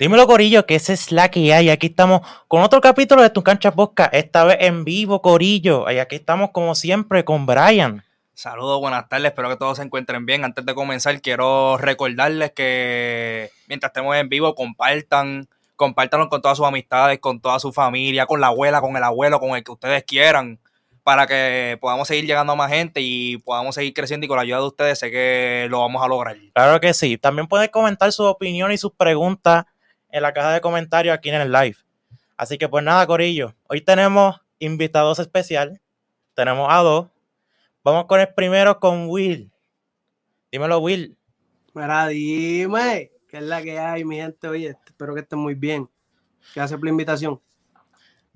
Dímelo, Corillo, que ese es la que hay. Aquí estamos con otro capítulo de Tu Cancha Podcast, esta vez en vivo, Corillo. Y aquí estamos, como siempre, con Brian. Saludos, buenas tardes, espero que todos se encuentren bien. Antes de comenzar, quiero recordarles que mientras estemos en vivo, compartan, compártanlo con todas sus amistades, con toda su familia, con la abuela, con el abuelo, con el que ustedes quieran, para que podamos seguir llegando a más gente y podamos seguir creciendo y con la ayuda de ustedes sé que lo vamos a lograr. Claro que sí. También pueden comentar su opinión y sus preguntas en la caja de comentarios aquí en el live. Así que pues nada, Corillo. Hoy tenemos invitados especial. Tenemos a dos. Vamos con el primero con Will. Dímelo, Will. Mira, dime, ¿qué es la que hay, mi gente? Oye, espero que estén muy bien. Gracias por la invitación.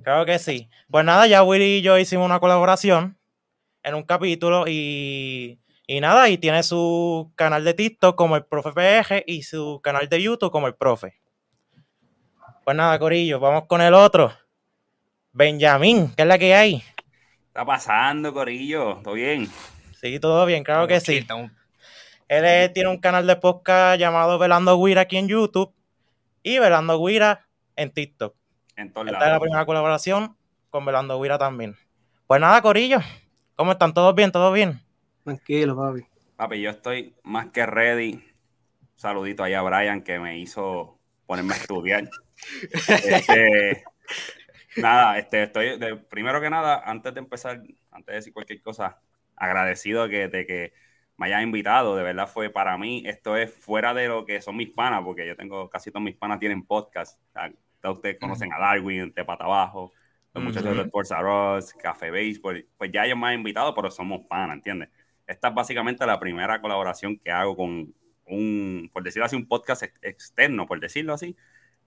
Claro que sí. Pues nada, ya Will y yo hicimos una colaboración en un capítulo y, y nada, y tiene su canal de TikTok como el Profe PG y su canal de YouTube como el Profe. Pues nada, Corillo, vamos con el otro. Benjamín, ¿qué es la que hay? está pasando, Corillo? ¿Todo bien? Sí, todo bien, claro que sí. Él tiene un canal de podcast llamado Velando Guira aquí en YouTube y Velando Guira en TikTok. En todos Esta es la lados. primera colaboración con Velando Guira también. Pues nada, Corillo, ¿cómo están? ¿Todos bien? ¿Todo bien? Tranquilo, papi. Papi, yo estoy más que ready. Saludito allá a Brian que me hizo ponerme a estudiar. Este, nada, este, estoy, de- primero que nada, antes de empezar, antes de decir cualquier cosa, agradecido que, de que me hayan invitado. De verdad fue para mí, esto es fuera de lo que son mis panas, porque yo tengo, casi todos mis panas tienen podcast. Todos ustedes conocen a Darwin, de Pata Abajo, los muchachos de Sports R Us, Café Baseball. Pues ya ellos me han invitado, pero somos panas, ¿entiendes? Esta es básicamente la primera colaboración que hago con un, por decirlo así, un podcast ex- externo, por decirlo así.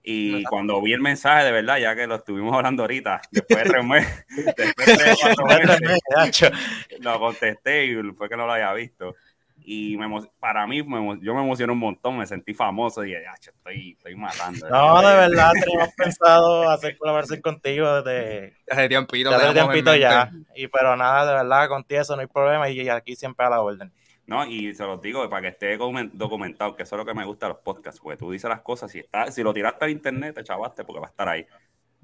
Y cuando vi el mensaje, de verdad, ya que lo estuvimos hablando ahorita, después de tres meses, después de tres, cuatro meses, lo contesté y fue que no lo había visto. Y me para mí, me yo me emocioné un montón, me sentí famoso y dije, "Acho, estoy, estoy matando. No, de verdad, teníamos pensado hacer colaboración contigo desde Hace tiempito. en tiempito ya. Y pero nada, de verdad, contigo eso no hay problema y aquí siempre a la orden. No, y se los digo para que esté documen- documentado, que eso es lo que me gusta de los podcasts, porque tú dices las cosas, si está, si lo tiraste al internet, te chavaste porque va a estar ahí.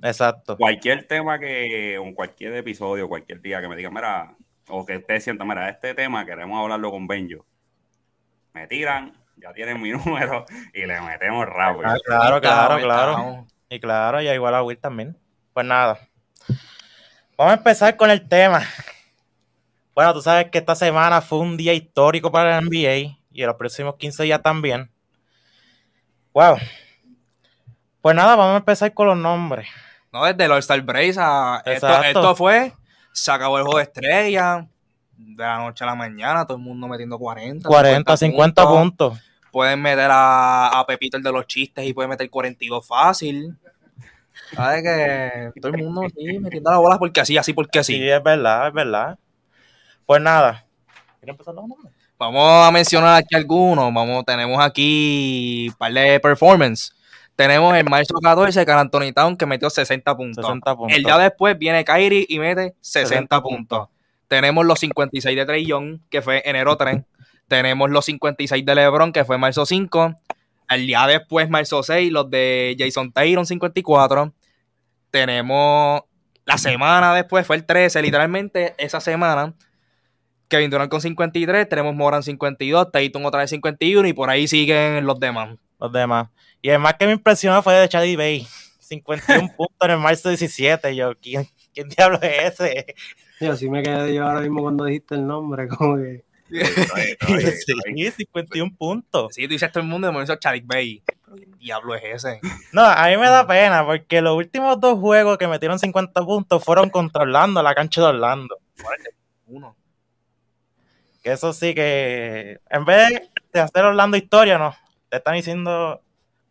Exacto. Cualquier tema que, o cualquier episodio, cualquier día que me digan, mira, o que ustedes sientan, mira, este tema queremos hablarlo con Benjo. Me tiran, ya tienen mi número y le metemos rápido. Ah, claro, claro, claro. Y claro, y igual a Will también. Pues nada. Vamos a empezar con el tema. Bueno, tú sabes que esta semana fue un día histórico para el NBA y en los próximos 15 días también. Wow. Pues nada, vamos a empezar con los nombres. No, desde el All-Star Break a- esto, fue, se acabó el juego de estrella, de la noche a la mañana, todo el mundo metiendo 40. 40, 50 puntos. Pueden meter a, a Pepito el de los chistes y pueden meter 42 fácil. ¿Sabes que todo el mundo sí, metiendo la bola porque así, así porque Sí, así? es verdad, es verdad. Pues nada. ¿Quieres empezar los nombres? Vamos a mencionar aquí algunos. Vamos, tenemos aquí un par de performance. Tenemos el marzo 14, Carl Anthony Town, que metió 60 puntos. 60 puntos. El día después viene Kyrie y mete 60, 60 puntos. Tenemos los 56 de Trey Young, que fue enero 3. Tenemos los 56 de LeBron, que fue marzo 5. El día después, marzo 6, los de Jason Taylor, 54. Tenemos la semana después, fue el 13, literalmente esa semana. Kevin Durant con 53, tenemos Moran 52, Tatum otra vez 51 y por ahí siguen los demás. Los demás. Y el más que me impresionó fue de Chaddy Bay. 51 puntos en el marzo 17. Yo, ¿quién, quién diablo es ese? Yo sí me quedé yo ahora mismo cuando dijiste el nombre, como que. Sí, 51 puntos. Sí, tú dices todo el mundo de momento Chalik Bay. ¿qué diablo es ese? No, a mí me da pena porque los últimos dos juegos que metieron 50 puntos fueron contra Orlando, la cancha de Orlando. Uno. Que eso sí que, en vez de hacer Orlando historia, no. Te están diciendo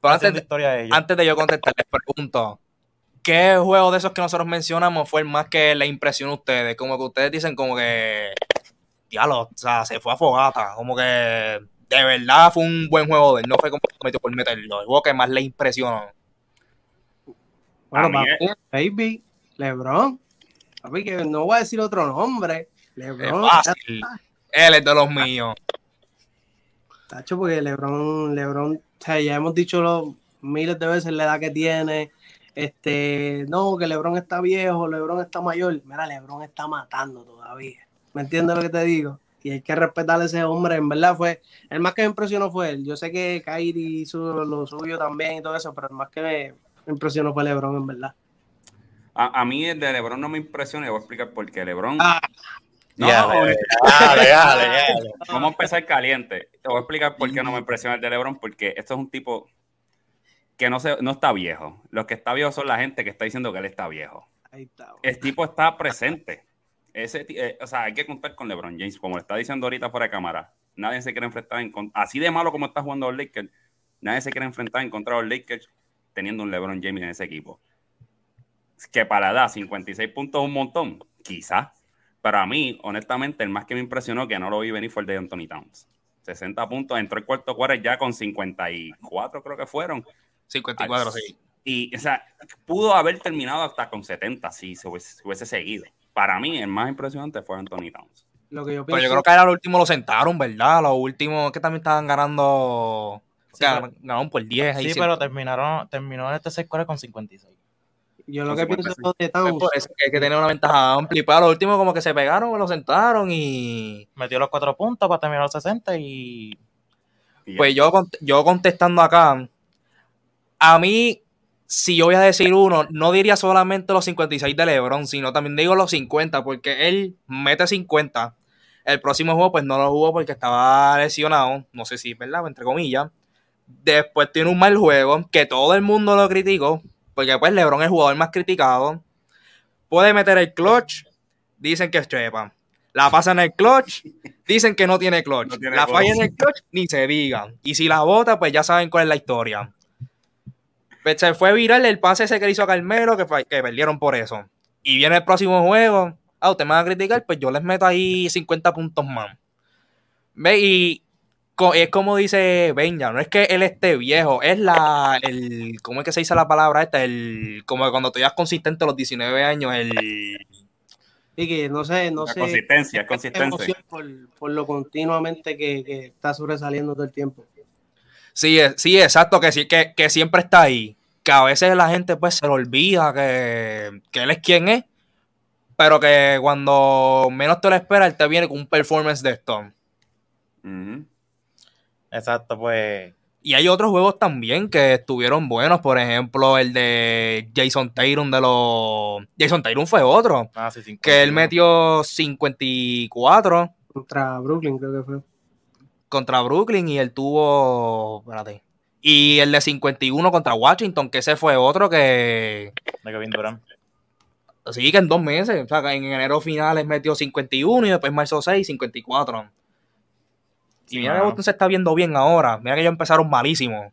Pero antes, historia de ellos. antes de yo contestar, les pregunto. ¿Qué juego de esos que nosotros mencionamos fue el más que le impresionó a ustedes? Como que ustedes dicen como que... Diablo, o sea, se fue a fogata. Como que de verdad fue un buen juego de él. No fue como que metió por meterlo. El juego que más le impresionó. Bueno, A mí papi, baby, LeBron. Papi, que no voy a decir otro nombre. Es LeBron. fácil. Él es de los míos. Tacho, porque LeBron, LeBron, o sea, ya hemos dicho lo, miles de veces la edad que tiene. Este, no, que LeBron está viejo, LeBron está mayor. Mira, LeBron está matando todavía. ¿Me entiendes lo que te digo? Y hay que respetar a ese hombre. En verdad fue, el más que me impresionó fue él. Yo sé que Kyrie hizo lo suyo también y todo eso, pero el más que me impresionó fue LeBron, en verdad. A, a mí el de LeBron no me impresiona y voy a explicar por qué. LeBron. Ah. No, Dale, no, dale, dale, dale. Vamos a empezar caliente. Te voy a explicar por qué no me impresiona el de LeBron, porque esto es un tipo que no, se, no está viejo. Los que está viejo son la gente que está diciendo que él está viejo. Ahí está. El tipo está presente. Ese, eh, o sea, hay que contar con LeBron James, como le está diciendo ahorita fuera de cámara. Nadie se quiere enfrentar en contra. Así de malo como está jugando los Lakers, nadie se quiere enfrentar en contra de los Lakers teniendo un LeBron James en ese equipo. Que para dar 56 puntos es un montón, quizás. Pero a mí, honestamente, el más que me impresionó que no lo vi venir fue el de Anthony Towns. 60 puntos, entró el cuarto cuarto ya con 54, creo que fueron. 54, sí. Y, o sea, pudo haber terminado hasta con 70 si se hubiese, se hubiese seguido. Para mí, el más impresionante fue Anthony Towns. Lo que yo Pero pienso. yo creo que era lo último lo sentaron, ¿verdad? Los últimos que también estaban ganando. o sea, pero- ganaron por 10. ahí Sí, sí. pero terminaron, terminó en este 6 con 56. Yo lo que pienso 55. de Pues Towns. por eso que hay que tener una ventaja amplia. Y para los últimos, como que se pegaron, lo sentaron y. Metió los 4 puntos para terminar los 60 y. Pues yo, yo contestando acá, a mí, si yo voy a decir uno, no diría solamente los 56 de LeBron, sino también digo los 50, porque él mete 50. El próximo juego, pues no lo jugó porque estaba lesionado, no sé si, ¿verdad? Entre comillas. Después tiene un mal juego, que todo el mundo lo criticó, porque pues LeBron es el jugador más criticado. Puede meter el clutch, dicen que es trepa. La pasa en el clutch, dicen que no tiene clutch. No tiene la falla en el clutch, ni se diga. Y si la bota, pues ya saben cuál es la historia. Pues se fue viral el pase ese que hizo a Carmelo, que, que perdieron por eso. Y viene el próximo juego. Ah, usted me va a criticar, pues yo les meto ahí 50 puntos más. Ve, y es como dice Benja, no es que él esté viejo, es la, el, ¿cómo es que se dice la palabra esta? El, como cuando tú ya consistente a los 19 años, el, Y que no sé, no La sé. consistencia, consistencia. Por, por lo continuamente que, que está sobresaliendo todo el tiempo. Sí, es- sí, exacto, que sí, que, que siempre está ahí. Que a veces la gente pues se le olvida que, que él es quien es, pero que cuando menos te lo esperas, él te viene con un performance de esto. Ujú. Exacto, pues Y hay otros juegos también que estuvieron buenos, por ejemplo, el de Jason Tatum de los... Jason Tatum fue otro, ah, sí, 50. que él metió 54 Contra Brooklyn, creo que fue. contra Brooklyn y él tuvo... Espérate. Y el de 51 contra Washington, que ese fue otro que... de Kevin Durant. Sí, que en dos meses. O sea, que en enero finales metió 51 y después marzo 6, 54. Y mira que. Boston se está viendo bien ahora. Mira que ellos empezaron malísimo.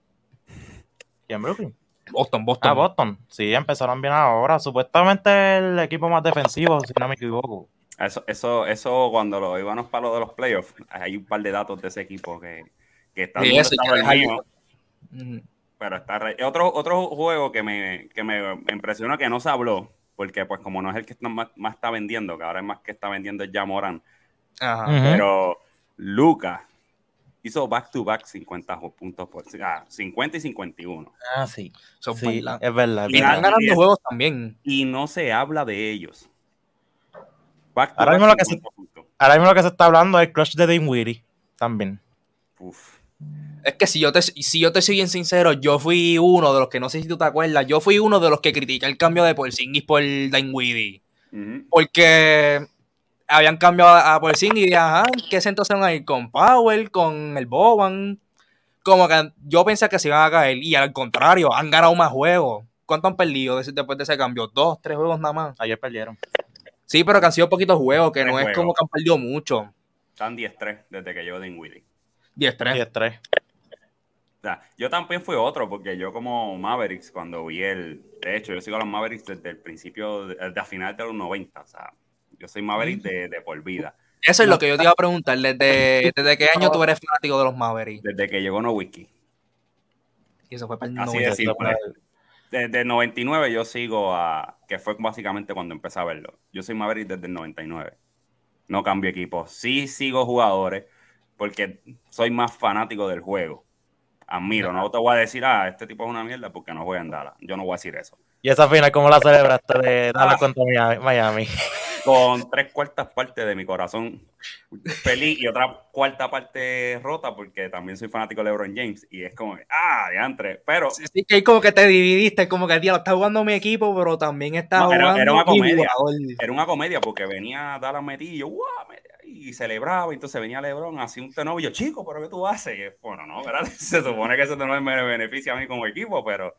¿Y en Brooklyn? Boston, Boston. Ah, Boston. Sí, empezaron bien ahora. Supuestamente el equipo más defensivo, si no me equivoco. Eso, eso, eso cuando lo íbamos para lo de los playoffs, hay un par de datos de ese equipo que, que está Sí, eso pero está re- otro, otro juego que me, que me impresionó que no se habló, porque pues como no es el que está más, más está vendiendo, que ahora es más que está vendiendo es Jamoran, Ajá. Ujú. pero Luca hizo back to back 50 ju- puntos por ah, 50 y 51 Ah, sí. Eso es Sí, verdad. es verdad. Y están ganando juegos también. y no se habla de ellos. Back to Ahora back mismo lo que se- 50 puntos. Ahora mismo lo que se está hablando es el clutch de Dinwiddie también. Uf. Es que si yo te si yo te soy bien sincero, yo fui uno de los que no sé si tú te acuerdas, yo fui uno de los que critiqué el cambio de Porzingis por Dinwiddie. Ujú. Porque habían cambiado a Porzingis y dije, ajá, ¿qué centros van a ir? Con Powell, con el Boban. Como que yo pensé que se iban a caer y al contrario, han ganado más juegos. ¿Cuánto han perdido des- después de ese cambio? Dos, tres juegos nada más. Ayer perdieron. Sí, pero que han sido poquitos juegos, que Tres no es como que han perdido mucho. Están 10-3 desde que llegó Dinwiddie. 10-3. 10-3. O sea, yo también fui otro, porque yo como Mavericks, cuando vi el... De hecho, yo sigo a los Mavericks desde el principio, de, de a final de los 90. O sea, yo soy Maverick de, de por vida. Eso es lo que yo te iba a preguntar. ¿Desde, desde qué año tú eres fanático de los Mavericks? Desde que llegó No Wiki. Y eso fue para el Así 90. de simple. Desde el 99 yo sigo a... Que fue básicamente cuando empecé a verlo. Yo soy Maverick desde el 99. No cambio equipo. Sí sigo jugadores, porque soy más fanático del juego. Admiro. No te voy a decir, ah, este tipo es una mierda porque no juega en Dallas. Yo no voy a decir eso. ¿Y esa final cómo la celebraste de Dallas Ah. contra Miami-? Con tres cuartas partes de mi corazón feliz y otra cuarta parte rota porque también soy fanático de LeBron James y es como, ah, diantre. Pero Sí, sí, que como que te dividiste, como que el día lo está jugando mi equipo, pero también está No, era- jugando era una mi comedia. jugador. era una comedia porque venía Dallas metido y y celebraba, y entonces venía LeBron, hacía un tenor y yo, chico, ¿pero qué tú haces? Y bueno, no, ¿verdad? Se supone que ese tenor me beneficia a mí como equipo, pero...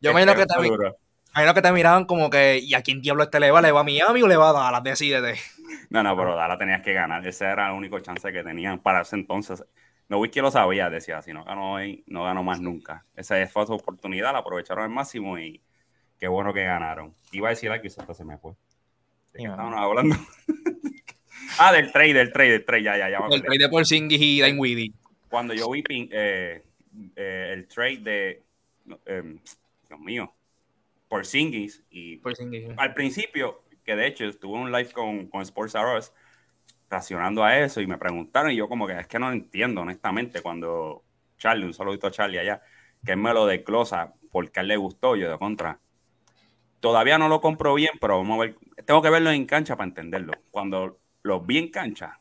Yo imagino que, este, te, me duro. imagino que te miraban como que, ¿y a quién diablo este le va? ¿Le va a Miami o le va a Dallas? Decídete. No, no, pero Dallas tenías que ganar, ese era el único chance que tenían para ese entonces. No que lo sabía, decía, si no ganó hoy, no ganó más nunca. Esa fue su oportunidad, la aprovecharon al máximo y qué bueno que ganaron. Iba a decir algo y hasta se me fue. ¿De qué hablando? ah, del trade, del trade, del trade, ya, ya, ya me El trade de Porzingis y Dinwiddie. cuando yo vi eh, eh, el trade de, em, Dios mío, por Singis y Porzingis. al principio, que de hecho estuve en un live con, con Sports R Us reaccionando a eso y me preguntaron y yo como que es que no entiendo honestamente cuando Charlie, un saludito a Charlie allá, que él me lo desglosa porque a él le gustó, yo de contra. Todavía no lo compro bien, pero vamos a ver, tengo que verlo en cancha para entenderlo. Cuando los vi en cancha,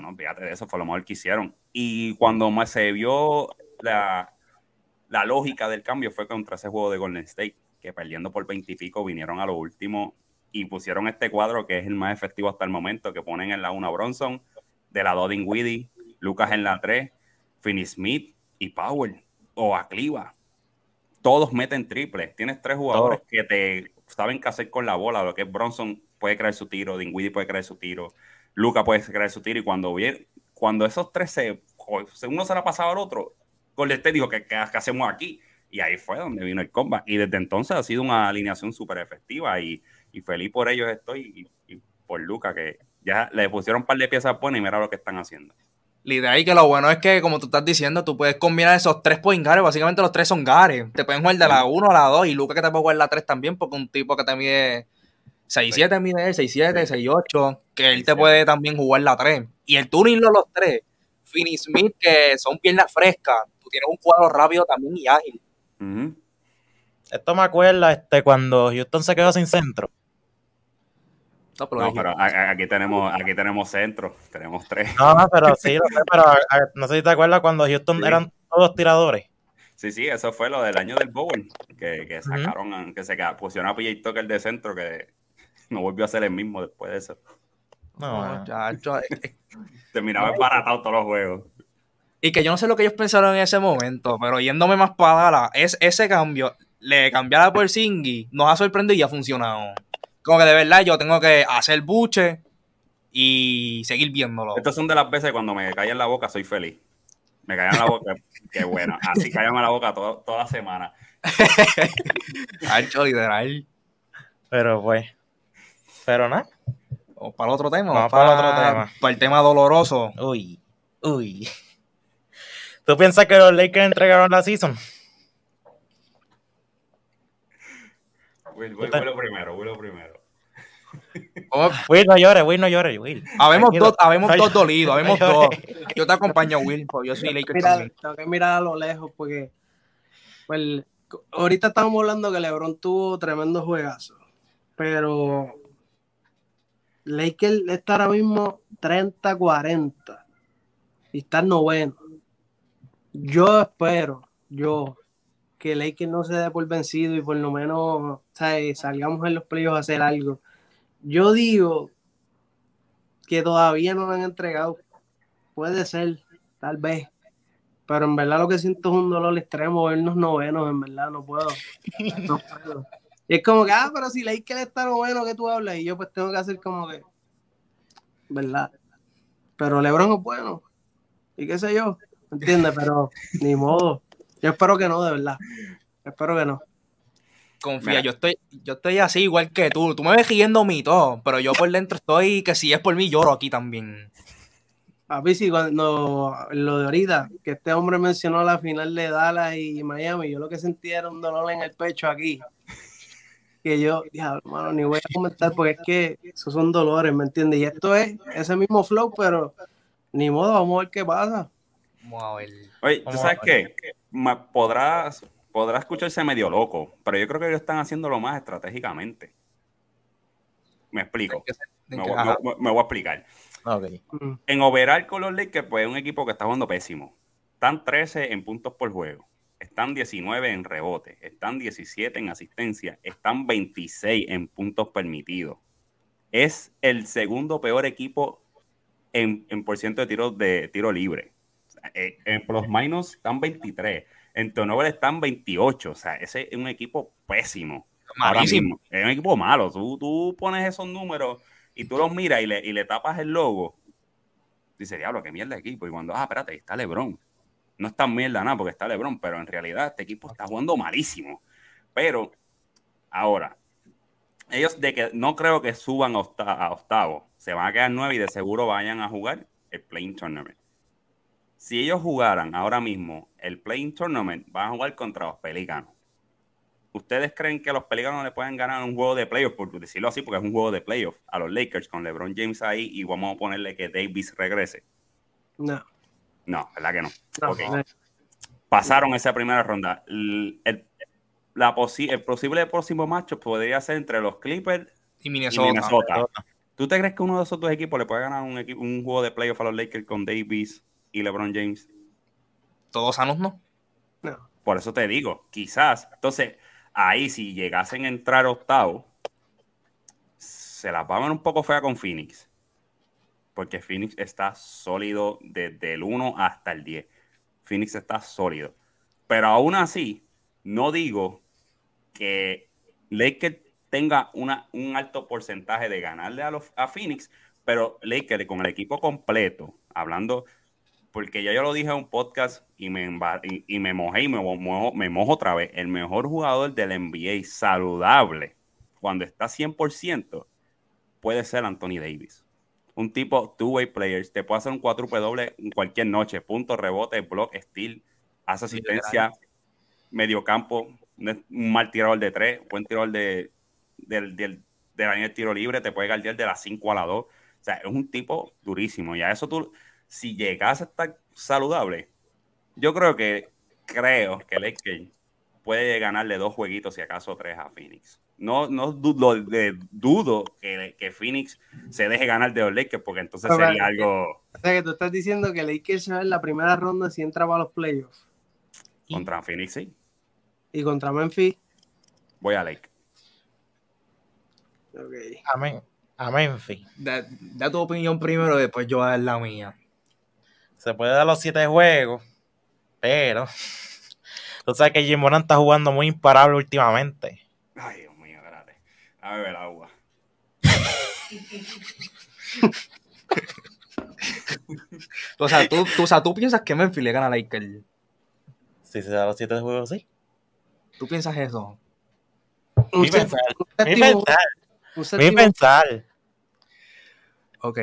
no, fíjate de eso, fue lo mejor que hicieron. Y cuando más se vio la, la lógica del cambio fue contra ese juego de Golden State, que perdiendo por 20 y pico vinieron a lo último y pusieron este cuadro que es el más efectivo hasta el momento, que ponen en la 1 Bronson, de la 2 Dinwiddie, Lucas en la 3, Finney Smith y Powell o Acliva. Todos meten triple. Tienes tres jugadores que te saben qué hacer con la bola. Lo que es Bronson puede crear su tiro, Dinwiddie puede crear su tiro, Lucas puede crear su tiro. Y cuando, viene, cuando esos tres se, uno se la pasaba al otro, Golden State dijo, ¿qué, qué, hacemos aquí? Y ahí fue donde vino el combat. Y desde entonces ha sido una alineación súper efectiva y, y, feliz por ellos estoy y, y por Lucas, que ya le pusieron un par de piezas buenas y mira lo que están haciendo. Literal, y que lo bueno es que, como tú estás diciendo, tú puedes combinar esos tres point guards. Básicamente los tres son gares. Te pueden jugar de la 1 a la 2 y Lucas que te puede jugar la 3 también, porque un tipo que te mide 6-7 mide él, 6-7, 6-8, que él te puede también jugar la 3. Y el tunirlo los tres, Finney Smith, que son piernas frescas, tú tienes un cuadro rápido también y ágil. Uh -huh. Esto me acuerda este, cuando Houston se quedó sin centro. No, pero, no, pero aquí tenemos, aquí tenemos centro, tenemos tres. No, no, pero sí, no sé, pero no sé si te acuerdas cuando Houston sí. eran todos tiradores. Sí, sí, eso fue lo del año del Bowl, que, que sacaron, uh -huh. que se pusieron a PJ Tucker de centro, que no volvió a ser el mismo después de eso. No, ya, ya, Terminaba embaratado todos los juegos. Y que yo no sé lo que ellos pensaron en ese momento, pero yéndome más para Dallas, es ese cambio, le cambiar a Porzingis, nos ha sorprendido y ha funcionado. Como que de verdad yo tengo que hacer buche y seguir viéndolo. Estas son de las veces cuando me cae en la boca, soy feliz. Me cae en la boca, qué bueno. Así cállame en la boca todo, toda semana. Ancho, literal. Pero pues. Pero nada. Vamos para el otro tema. Vamos para, para el otro tema. Para el tema doloroso. Uy. Uy. ¿Tú piensas que los Lakers entregaron la season? Will, Will, Will, primero, Will primero. Will, no llores, Will, no llores, Will. Habemos dos, habemos dos dolidos, habemos dos. Yo te acompaño, Will, porque yo soy Lakers mira, también. Tengo que mirar a lo lejos porque pues, ahorita estamos hablando que LeBron tuvo tremendo juegazo, pero Lakers está ahora mismo 30-40 y está noveno. Yo espero, yo, que Lakers no se dé por vencido y por lo menos ¿sabes? salgamos en los playoffs a hacer algo. Yo digo que todavía no lo han entregado. Puede ser, tal vez. Pero en verdad lo que siento es un dolor extremo vernos novenos, en verdad, no puedo. No puedo. Y es como que, ah, pero si Lakers está noveno, que tú hablas? Y yo pues tengo que hacer como que, ¿verdad? Pero LeBron es bueno. Y qué sé yo, ¿entiendes? Pero ni modo. Yo espero que no, de verdad. Espero que no. Confía, Mira. yo estoy, yo estoy así igual que tú. Tú me ves riendo mi todo, pero yo por dentro estoy que si es por mí lloro aquí también. Papi, sí, cuando lo de ahorita, que este hombre mencionó la final de Dallas y Miami, yo lo que sentí era un dolor en el pecho aquí. Que yo, ya, hermano, ni voy a comentar porque es que esos son dolores, ¿me entiendes? Y esto es ese mismo flow, pero ni modo, vamos a ver qué pasa. Vamos a ver. Oye, ¿tú sabes qué? Podrás, podrá escucharse medio loco, pero yo creo que ellos están haciéndolo más estratégicamente. Me explico. Me voy, Ajá. me- me voy a explicar. Ok. Mm. En overall con los Lakers, pues es un equipo que está jugando pésimo. Están 13 en puntos por juego. Están 19 en rebote. Están 17 en asistencia. Están 26 en puntos permitidos. Es el segundo peor equipo en, en por ciento de tiro, de tiro libre. Sea, eh, en plus minus están 23. En turnover están 28. O sea, ese es un equipo pésimo. Ahora Malísimo. mismo. Es un equipo malo. Tú, tú pones esos números y tú los miras y le, y le tapas el logo. Dice, diablo, qué mierda de equipo. Y cuando, ah, espérate, ahí está LeBron. No es tan mierda nada porque está LeBron, pero en realidad este equipo está jugando malísimo. Pero, ahora, ellos de que no creo que suban a, octa- a octavo. Se van a quedar nueve y de seguro vayan a jugar el Playing Tournament. Si ellos jugaran ahora mismo el Playing Tournament, van a jugar contra los Pelicanos. ¿Ustedes creen que los Pelicanos le pueden ganar un juego de playoff, por decirlo así, porque es un juego de playoff, a los Lakers con LeBron James ahí y vamos a ponerle que Davis regrese? No, No, ¿verdad que no? no, Ok. no. Pasaron esa primera ronda. El, el- la posi- el posible próximo macho podría ser entre los Clippers Y y Minnesota. ¿Tú te crees que uno de esos dos equipos le puede ganar un, equi- un juego de playoff a los Lakers con Davis y LeBron James? Todos sanos, ¿no? no. Por eso te digo, quizás. Entonces, ahí si llegasen a entrar octavo, se las va a ver un poco fea con Phoenix. Porque Phoenix está sólido desde el 1 hasta el 10. Phoenix está sólido. Pero aún así, no digo que Lakers tenga una, un alto porcentaje de ganarle a, los, a Phoenix, pero Lakers con el equipo completo, hablando porque ya yo lo dije en un podcast y me, y me mojé y me mojo, me mojo otra vez. El mejor jugador del NBA saludable, cuando está 100%, puede ser Anthony Davis. Un tipo two-way players, te puede hacer un cuádruple doble en cualquier noche, punto, rebote, block, steal, hace asistencia, medio campo, un mal tirador de tres, buen tirador de, del, del, de la línea de tiro libre, te puede guardiar de las 5 a la 2. O sea, es un tipo durísimo. Y a eso tú, si llegas a estar saludable, yo creo que creo que Lakers puede ganarle dos jueguitos, si acaso tres a Phoenix. No, no dudo, de- dudo que, que Phoenix se deje ganar de los Lakers, porque entonces sería algo O sea que tú estás diciendo que Lakers se va en la primera ronda si entra para los playoffs. contra Phoenix, sí. Y contra Memphis. Voy a Lakers. Ok. Amén. A Memphis. Da, da tu opinión primero, después yo voy a dar la mía. Se puede dar los siete juegos, pero tú sabes que Jim Moran está jugando muy imparable últimamente. Ay. A beber agua. O sea, tú, tú, o sea, tú piensas que Memphis le gana a Lakers. Si se da los siete juegos, sí. ¿Tú piensas eso? Mi pensar. Mi pensar. Mi pensar. Ok,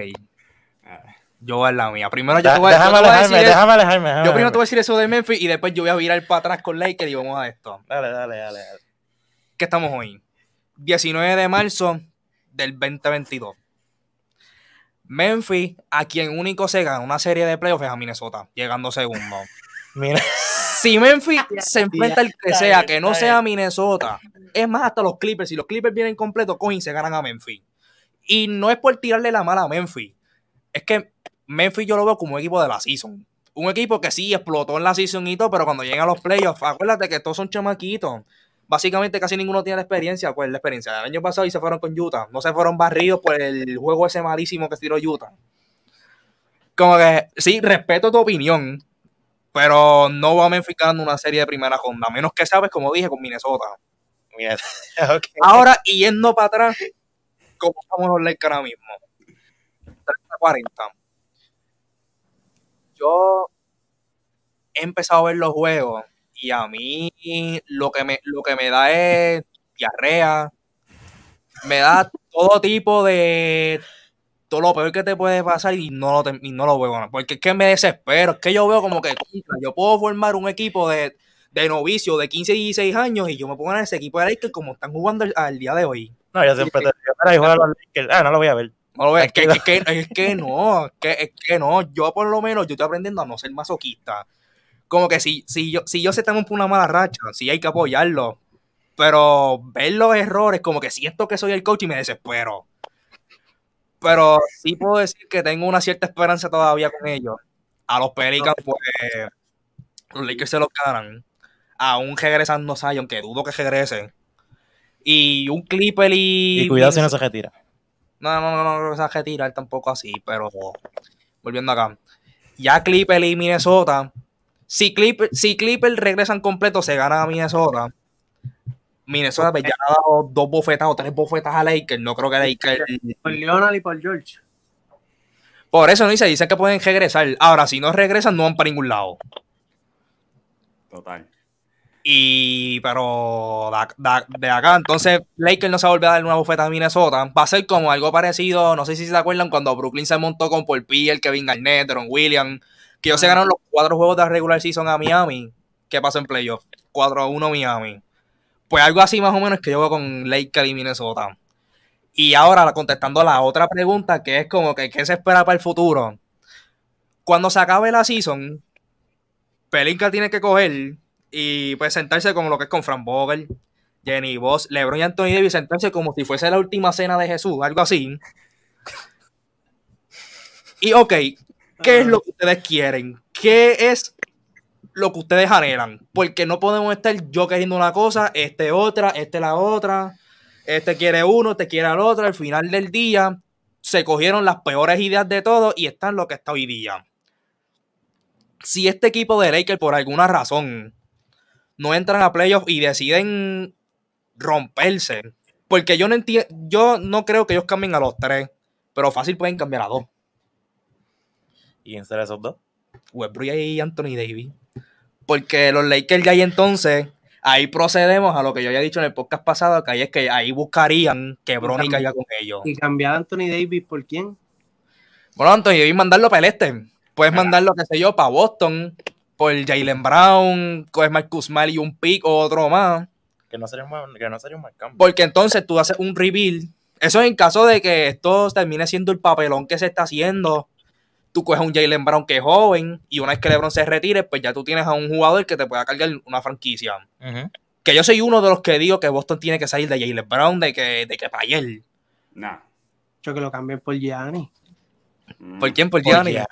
yo voy a la mía. Primero yo Da- te voy, a- yo déjame te voy a alejarme, decir... déjame alejarme. déjame Yo primero te voy a decir eso de Memphis y después yo voy a virar para atrás con Lakers y vamos a esto. Dale, dale, dale. dale. ¿Qué estamos hoy? 19 de marzo del 2022. Memphis, a quien único se gana una serie de playoffs es a Minnesota, llegando segundo. Mira, Si Memphis se enfrenta al que sea, que no sea. Minnesota, es más, hasta los Clippers, si los Clippers vienen completos, cogen y se ganan a Memphis. Y no es por tirarle la mala a Memphis, es que Memphis yo lo veo como un equipo de la season. Un equipo que sí explotó en la season y todo, pero cuando llegan a los playoffs, acuérdate que todos son chamaquitos. Básicamente casi ninguno tiene la experiencia, pues la experiencia del año pasado y se fueron con Utah. No se fueron barridos por el juego ese malísimo que tiró Utah. Como que, sí, respeto tu opinión, pero no va a Memphis ganando una serie de primera ronda, a menos que sabes, como dije, con Minnesota. mira. ok. Ahora, y yendo para atrás, como estamos los Lakers ahora mismo. 30-40. Yo he empezado a ver los juegos y a mí lo que me, lo que me da es diarrea. Me da todo tipo de todo lo peor que te puede pasar y no lo, te- y no lo veo. Porque es que me desespero. Es que yo veo como que yo puedo formar un equipo de, de novicios de 15 y 16 años y yo me pongo en ese equipo de Lakers como están jugando al, al día de hoy. No, yo siempre te digo. Ah, no lo voy a ver. No lo ves, es que, es, que, es que no, es que, es que no. Yo por lo menos, yo estoy aprendiendo a no ser masoquista. Como que si, si yo, si yo se tengo por una mala racha, sí hay que apoyarlo. Pero ver los errores, como que siento que soy el coach y me desespero. Pero sí puedo decir que tengo una cierta esperanza todavía con ellos. A los Pelicans, pues, los Lakers se los ganan. Aún regresando Zion, que dudo que regrese. Y un Clipper y... Y cuidado si no se retira. No, no, no, no, se retira tampoco así, pero volviendo acá. Ya Clipper y Minnesota. Si Clipper, si Clipper regresan completo, se gana a Minnesota. Minnesota pues, ya ha dado dos bofetas o tres bofetas a Lakers. No creo que Lakers. Por Leonard y por George. Por eso no dice, dicen que pueden regresar. Ahora, si no regresan, no van para ningún lado. Total. Y, pero de, acá, entonces Lakers no se va a volver a dar una bofeta a Minnesota. Va a ser como algo parecido, no sé si se acuerdan, cuando Brooklyn se montó con Paul Pierre, Kevin Garnett, Ron Williams, que ellos se ganaron los cuatro juegos de regular season a Miami. ¿Qué pasó en playoff? 4-1 Miami. Pues algo así más o menos que yo veo con Lakers y Minnesota. Y ahora contestando la otra pregunta, que es como que ¿qué se espera para el futuro? Cuando se acabe la season, Pelinka tiene que coger y pues sentarse como lo que es con Fran Vogel, Jenny Voss, LeBron y Anthony Davis, sentarse como si fuese la última cena de Jesús, algo así. Y ok, ¿qué es lo que ustedes quieren? ¿Qué es lo que ustedes anhelan? Porque no podemos estar yo queriendo una cosa, este otra, este la otra, este quiere uno, este quiere al otro, al final del día se cogieron las peores ideas de todo y están lo que está hoy día. Si este equipo de Lakers por alguna razón no entran a playoffs y deciden romperse. Porque yo no entiendo, yo no creo que ellos cambien a los tres, pero fácil pueden cambiar a dos. ¿Y quién serán esos dos? Westbrook y Anthony Davis. Porque los Lakers ya ahí entonces, ahí procedemos a lo que yo había dicho en el podcast pasado, que ahí es que ahí buscarían que Bronny caiga con ellos. ¿Y cambiar a Anthony Davis por quién? Bueno, Anthony Davis mandarlo para el este. Puedes mandarlo, qué sé yo, para Boston, por Jalen Brown, coges Marcus Mal y un pick o otro más. Que no sería un, que no sería un mal cambio. Porque entonces tú haces un rebuild. Eso en caso de que esto termine siendo el papelón que se está haciendo. Tú coges un Jalen Brown que es joven y una vez que LeBron se retire, pues ya tú tienes a un jugador que te pueda cargar una franquicia. Que yo soy uno de los que digo que Boston tiene que salir de Jalen Brown, de que, de que para él. No. Yo que lo cambien por Gianni. ¿Por quién? Por Gianni.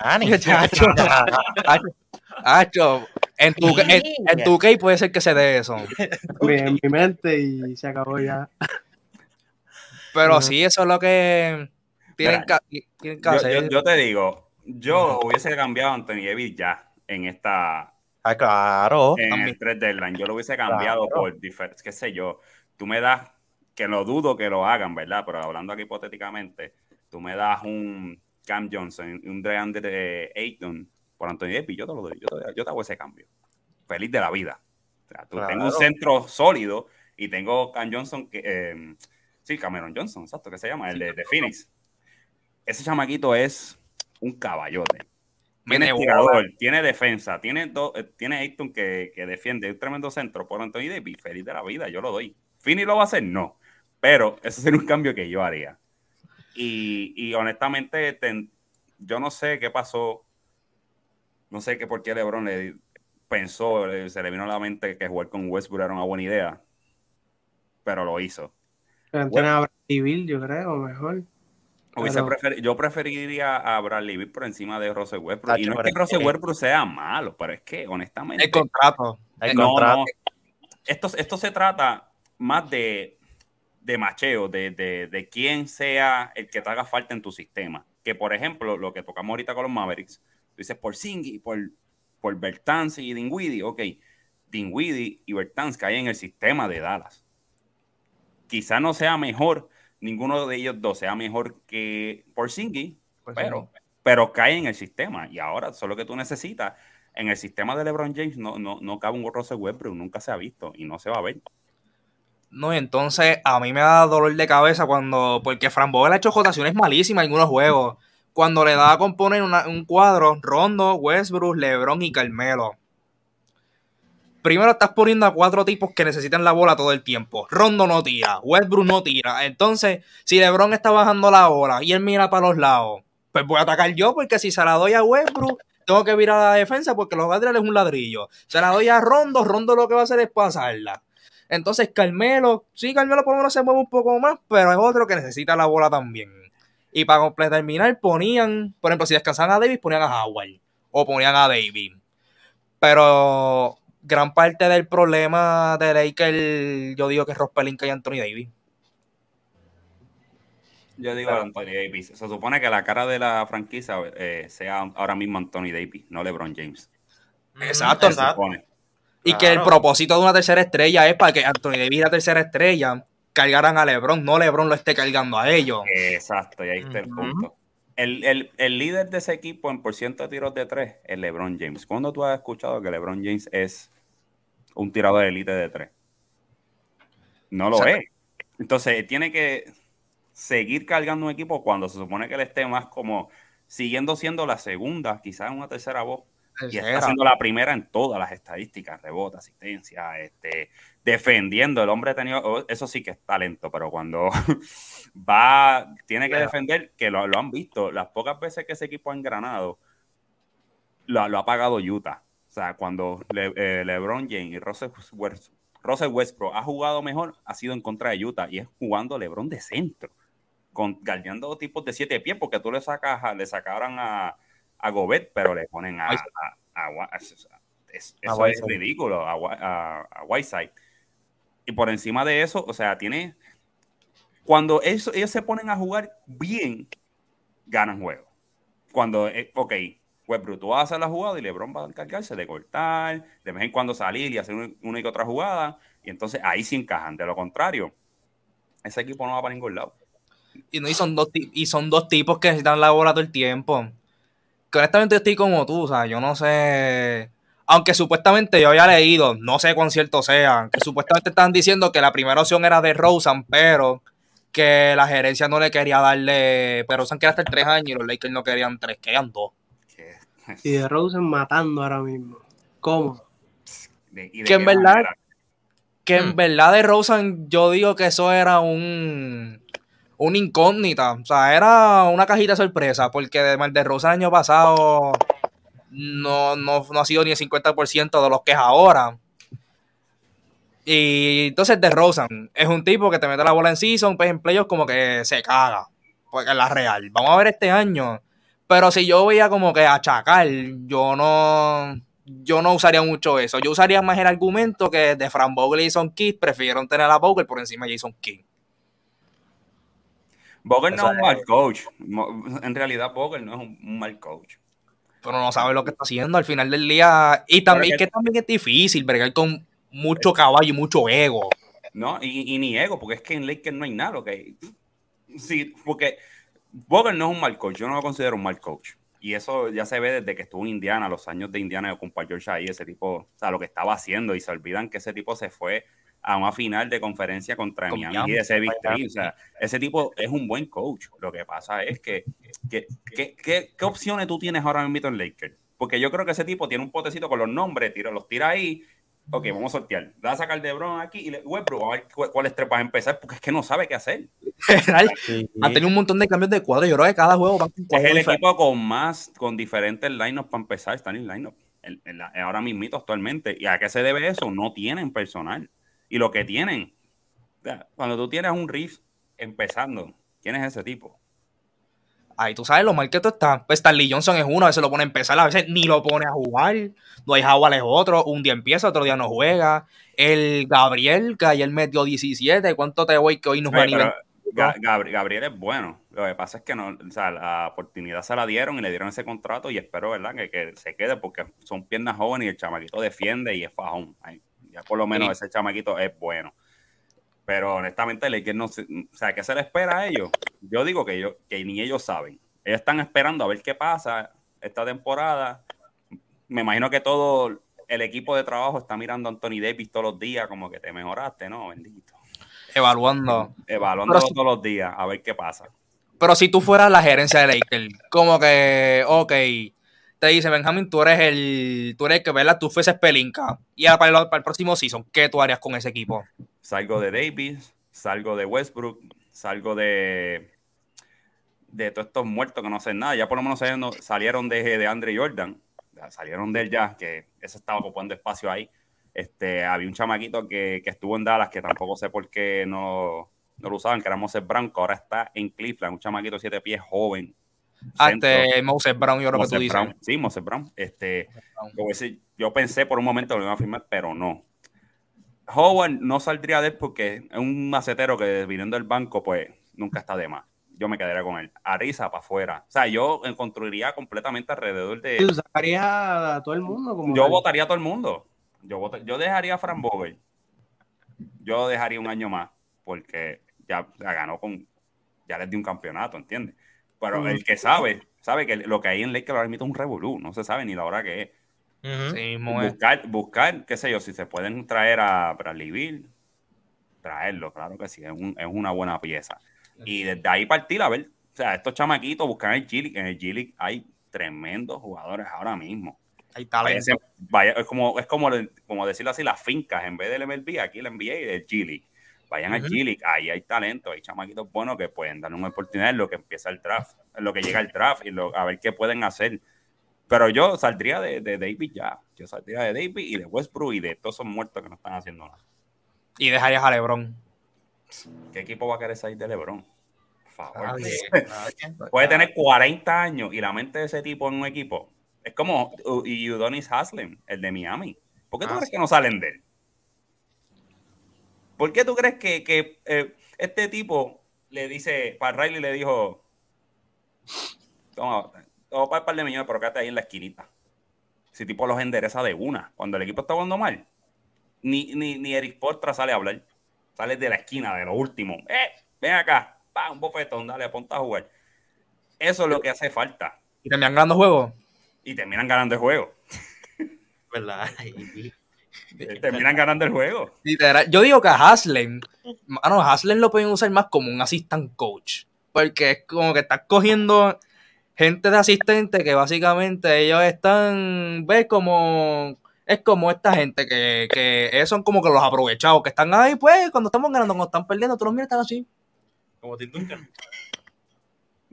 Hacho, en tu, en, en tu case puede ser que se dé eso. En mi mente y se acabó ya. Pero sí, eso es lo que tienen, Mira, que, tienen que Yo, hacer. yo- yo te digo, yo hubiese cambiado a Anthony Davis ya en esta Ah, claro. en También. el 3 deadline. Yo lo hubiese cambiado Claro. por diferentes, qué sé yo. Tú me das, que lo dudo que lo hagan, ¿verdad? Pero hablando aquí hipotéticamente, tú me das un Cam Johnson, un DeAndre Ayton por Anthony Davis, yo te lo doy, yo te, yo te hago ese cambio. Feliz de la vida. O sea, tú Claro. tengo un centro sólido y tengo Cam Johnson que eh, sí, Cameron Johnson, exacto, que se llama, el de, de Phoenix. Ese chamaquito es un caballote. Tiene tiene defensa, tiene, do- eh, tiene Ayton que, que defiende, un tremendo centro por Anthony Davis, feliz de la vida, yo lo doy. ¿Fini lo va a hacer? No. Pero ese sería un cambio que yo haría. Y, y honestamente, ten- yo no sé qué pasó, no sé qué por qué LeBron le pensó, le- se le vino a la mente que jugar con Westbrook era una buena idea, pero lo hizo. Pero a Bradley Bill, yo creo, mejor. Prefer- yo preferiría a Bradley Beal por encima de Russell Westbrook. Y no es que Russell Westbrook sea malo, pero es que honestamente el contrato. El no, contrato. no. Esto, esto se trata más de, de macheo, de, de, de quién sea el que te haga falta en tu sistema. Que, por ejemplo, lo que tocamos ahorita con los Mavericks, tú dices por Singy, por, por Bertans y Dinwiddie. Ok, Dinwiddie y Bertans caen en el sistema de Dallas. Quizá no sea mejor, ninguno de ellos dos sea mejor que Porzingis, pero, pero cae en el sistema. Y ahora, solo que tú necesitas, en el sistema de LeBron James no, no, no cabe un Russell Westbrook, nunca se ha visto y no se va a ver. No, y entonces a mí me da dolor de cabeza cuando. Porque Fran Vogel ha hecho rotaciones malísimas en algunos juegos. Cuando le da a componer una- un cuadro, Rondo, Westbrook, LeBron y Carmelo. Primero estás poniendo a cuatro tipos que necesitan la bola todo el tiempo. Rondo no tira, Westbrook no tira. Entonces, si LeBron está bajando la bola y él mira para los lados, pues voy a atacar yo, porque si se la doy a Westbrook, tengo que virar a la defensa porque los Gadriel es un ladrillo. Se la doy a Rondo, Rondo lo que va a hacer es pasarla. Entonces, Carmelo, sí, Carmelo por lo menos se mueve un poco más, pero es otro que necesita la bola también. Y para terminar, ponían, por ejemplo, si descansaban a Davis, ponían a Howard o ponían a Davis. Pero gran parte del problema de Lakers, yo digo que es Ross Pelinka y Anthony Davis. Yo digo Anthony Davis. Se supone que la cara de la franquicia eh, sea ahora mismo Anthony Davis, no LeBron James. Exacto, exacto. Y que el propósito de una tercera estrella es para que Anthony Davis, la tercera estrella, cargaran a LeBron, no LeBron lo esté cargando a ellos. Exacto, y ahí está el punto. El, líder de ese equipo en por ciento de tiros de tres es LeBron James. ¿Cuándo tú has escuchado que LeBron James es un tirador de élite de tres. No lo es. Entonces, tiene que seguir cargando un equipo cuando se supone que él esté más como siguiendo siendo la segunda, quizás una tercera voz. Y está siendo la primera en todas las estadísticas, rebota, asistencia, este, defendiendo. El hombre ha tenido, oh, eso sí que es talento, pero cuando va, tiene que defender, que lo, han visto, las pocas veces que ese equipo ha engranado, lo, lo ha pagado Utah. O sea, cuando eh, LeBron James y Russell, Westbrook ha jugado mejor, ha sido en contra de Utah y es jugando LeBron de centro, con, guardiando tipos de siete pies, porque tú le sacas, le sacaron a, a Gobet, pero le ponen a, a, eso es ridículo, a, Whiteside. Y por encima de eso, o sea, tiene. Cuando ellos, ellos se ponen a jugar bien, ganan juego. Cuando, eh, ok, pues tú vas a hacer la jugada y LeBron va a encargarse de cortar, de vez en cuando salir y hacer una y otra jugada, y entonces ahí sí encajan. De lo contrario, ese equipo no va para ningún lado. Y, no, y, son, dos, y son dos tipos que necesitan la bola todo el tiempo. Que honestamente yo estoy como tú, o sea, yo no sé. Aunque supuestamente yo había leído, no sé cuán cierto sea, que supuestamente están diciendo que la primera opción era de Rosen, pero que la gerencia no le quería darle. Pero Rosen quería hasta tres años y los Lakers no querían tres, querían dos. Y de Rosen matando ahora mismo. ¿Cómo? que en verdad, que en mm. verdad de Rosen yo digo que eso era un una incógnita. O sea, era una cajita de sorpresa, porque de, de Rosen el año pasado no, no, ha sido ni el 50% de los que es ahora. Y entonces de Rosen es un tipo que te mete la bola en season, pues en playoffs como que se caga. Porque es la real. Vamos a ver este año pero si yo voy a como que achacar, yo no, yo no usaría mucho eso. Yo usaría más el argumento que de Fran Vogel y Jason Kidd prefirieron tener a Vogel por encima de Jason Kidd. Vogel no es un mal coach. En realidad, Vogel no es un, mal coach. Pero no sabe lo que está haciendo al final del día. Y también que, también es difícil bregar con mucho caballo y mucho ego. No, y, ni ego, porque es que en Lakers no hay nada. Okay. Sí, porque Vogel no es un mal coach, yo no lo considero un mal coach. Y eso ya se ve desde que estuvo en Indiana, los años de Indiana con George ahí, ese tipo, o sea, lo que estaba haciendo. Y se olvidan que ese tipo se fue a una final de conferencia contra con Miami y ese victory. O sea, ese tipo es un buen coach. Lo que pasa es que, que, ¿qué opciones tú tienes ahora mismo en Lakers? Porque yo creo que ese tipo tiene un potecito con los nombres, tira, los tira ahí Ok, vamos a sortear. Da a sacar de Bron aquí y le, Westbrook, a ver cuáles tres vas a empezar, porque es que no sabe qué hacer. Ha tenido un montón de cambios de cuadro. Yo creo que cada juego va Es el equipo con más, con diferentes lineups para empezar. Están en lineup. ahora mismito actualmente. ¿Y a qué se debe eso? No tienen personal. Y lo que tienen, cuando tú tienes un riff empezando, ¿quién es ese tipo? Ahí tú sabes lo mal que tú estás. Pues Stanley Johnson es uno, a veces lo pone a empezar, a veces ni lo pone a jugar. No hay Howard es otro, un día empieza, otro día no juega. El Gabriel, que ayer metió 17, ¿cuánto te voy que hoy no juega Gabriel, es bueno. Lo que pasa es que no, o sea, la oportunidad se la dieron y le dieron ese contrato y espero, ¿verdad? Que, que se quede porque son piernas jóvenes y el chamaquito defiende y es fajón. Ya por lo menos ese chamaquito es bueno. Pero honestamente, que no, o sea, ¿qué se le espera a ellos? Yo digo que, yo, que ni ellos saben. Ellos están esperando a ver qué pasa esta temporada. Me imagino que todo el equipo de trabajo está mirando a Anthony Davis todos los días, como que te mejoraste, ¿no? Bendito. Evaluando. Evaluando todos los días, a ver qué pasa. Pero si tú fueras la gerencia de Lakers, como que, ok, te dice, Benjamin, tú eres el, tú eres el que, ¿verdad? Tú fueses pelinca. Y ahora para el, para el próximo season, ¿qué tú harías con ese equipo? Salgo de Davis, salgo de Westbrook, salgo de de todos estos muertos que no hacen nada. Ya por lo menos salieron, de, de Andre Jordan, salieron de él ya, que ese estaba ocupando espacio ahí. Este, había un chamaquito que, que estuvo en Dallas, que tampoco sé por qué no, no lo usaban, que era Moses que ahora está en Cleveland, un chamaquito siete pies joven. Ah, este, Moses Brown, yo creo que Moses tú dices. Brown. Sí, Moses Brown. Este, como decir, yo pensé por un momento que lo iba a firmar, pero no. Howard no saldría de él porque es un macetero que viniendo del banco, pues nunca está de más. Yo me quedaría con él. Ariza para afuera. O sea, yo construiría completamente alrededor de. Tú sacarías a todo el mundo como Yo que- votaría a todo el mundo. Yo, vota- yo dejaría a Fran Bogle. Yo dejaría un año más porque ya la ganó con. Ya les di un campeonato, ¿entiendes? Pero el que sabe, sabe que lo que hay en Lakers ahora mismo es un revolú. No se sabe ni la hora que es. Sí. Buscar, buscar, qué sé yo, si se pueden traer a Bradley Beal, traerlo, claro que sí, es, un- es una buena pieza. Y desde ahí partir a ver, o sea, estos chamaquitos buscan el G-League, en el G-League hay tremendos jugadores ahora mismo. Hay Vaya, talento. vaya, es como, es como, como decirlo así, las fincas, en vez del MLB, aquí el NBA y el G-League. Vayan al Ujú. G-League, ahí hay talento, hay chamaquitos buenos que pueden dar una oportunidad en lo que empieza el draft, en lo que llega el draft y lo- a ver qué pueden hacer. Pero yo saldría de, de David ya. Yo saldría de David y de Westbrook y de todos esos muertos que no están haciendo nada. Y dejarías a LeBron. ¿Qué equipo va a querer salir de LeBron? Favor. Nadie, Puede tener 40 años y la mente de ese tipo en un equipo. Es como uh, Udonis Haslem, el de Miami. ¿Por qué tú Ah, crees sí. que no salen de él? ¿Por qué tú crees que, que, eh, este tipo le dice, para Riley le dijo, toma, toma para un par de millones, pero quédate ahí en la esquinita? Ese tipo los endereza de una. Cuando el equipo está jugando mal, ni, ni, ni Eric Portra sale a hablar. Sale de la esquina, de lo último. ¡Eh! Ven acá. Pa, un bofetón, dale, ponte a jugar. Eso es lo que hace falta. Y terminan ganando juegos. Y terminan ganando el juego. ¿Verdad? Terminan ganando el juego. Literal. Yo digo que a Haslem, mano, a Haslem lo pueden usar más como un assistant coach. Porque es como que estás cogiendo gente de asistente que básicamente ellos están, ves como, es como esta gente que, que son como que los aprovechados, que están ahí, pues, cuando estamos ganando, cuando están perdiendo, tú los miras, están así. Como Tim Duncan.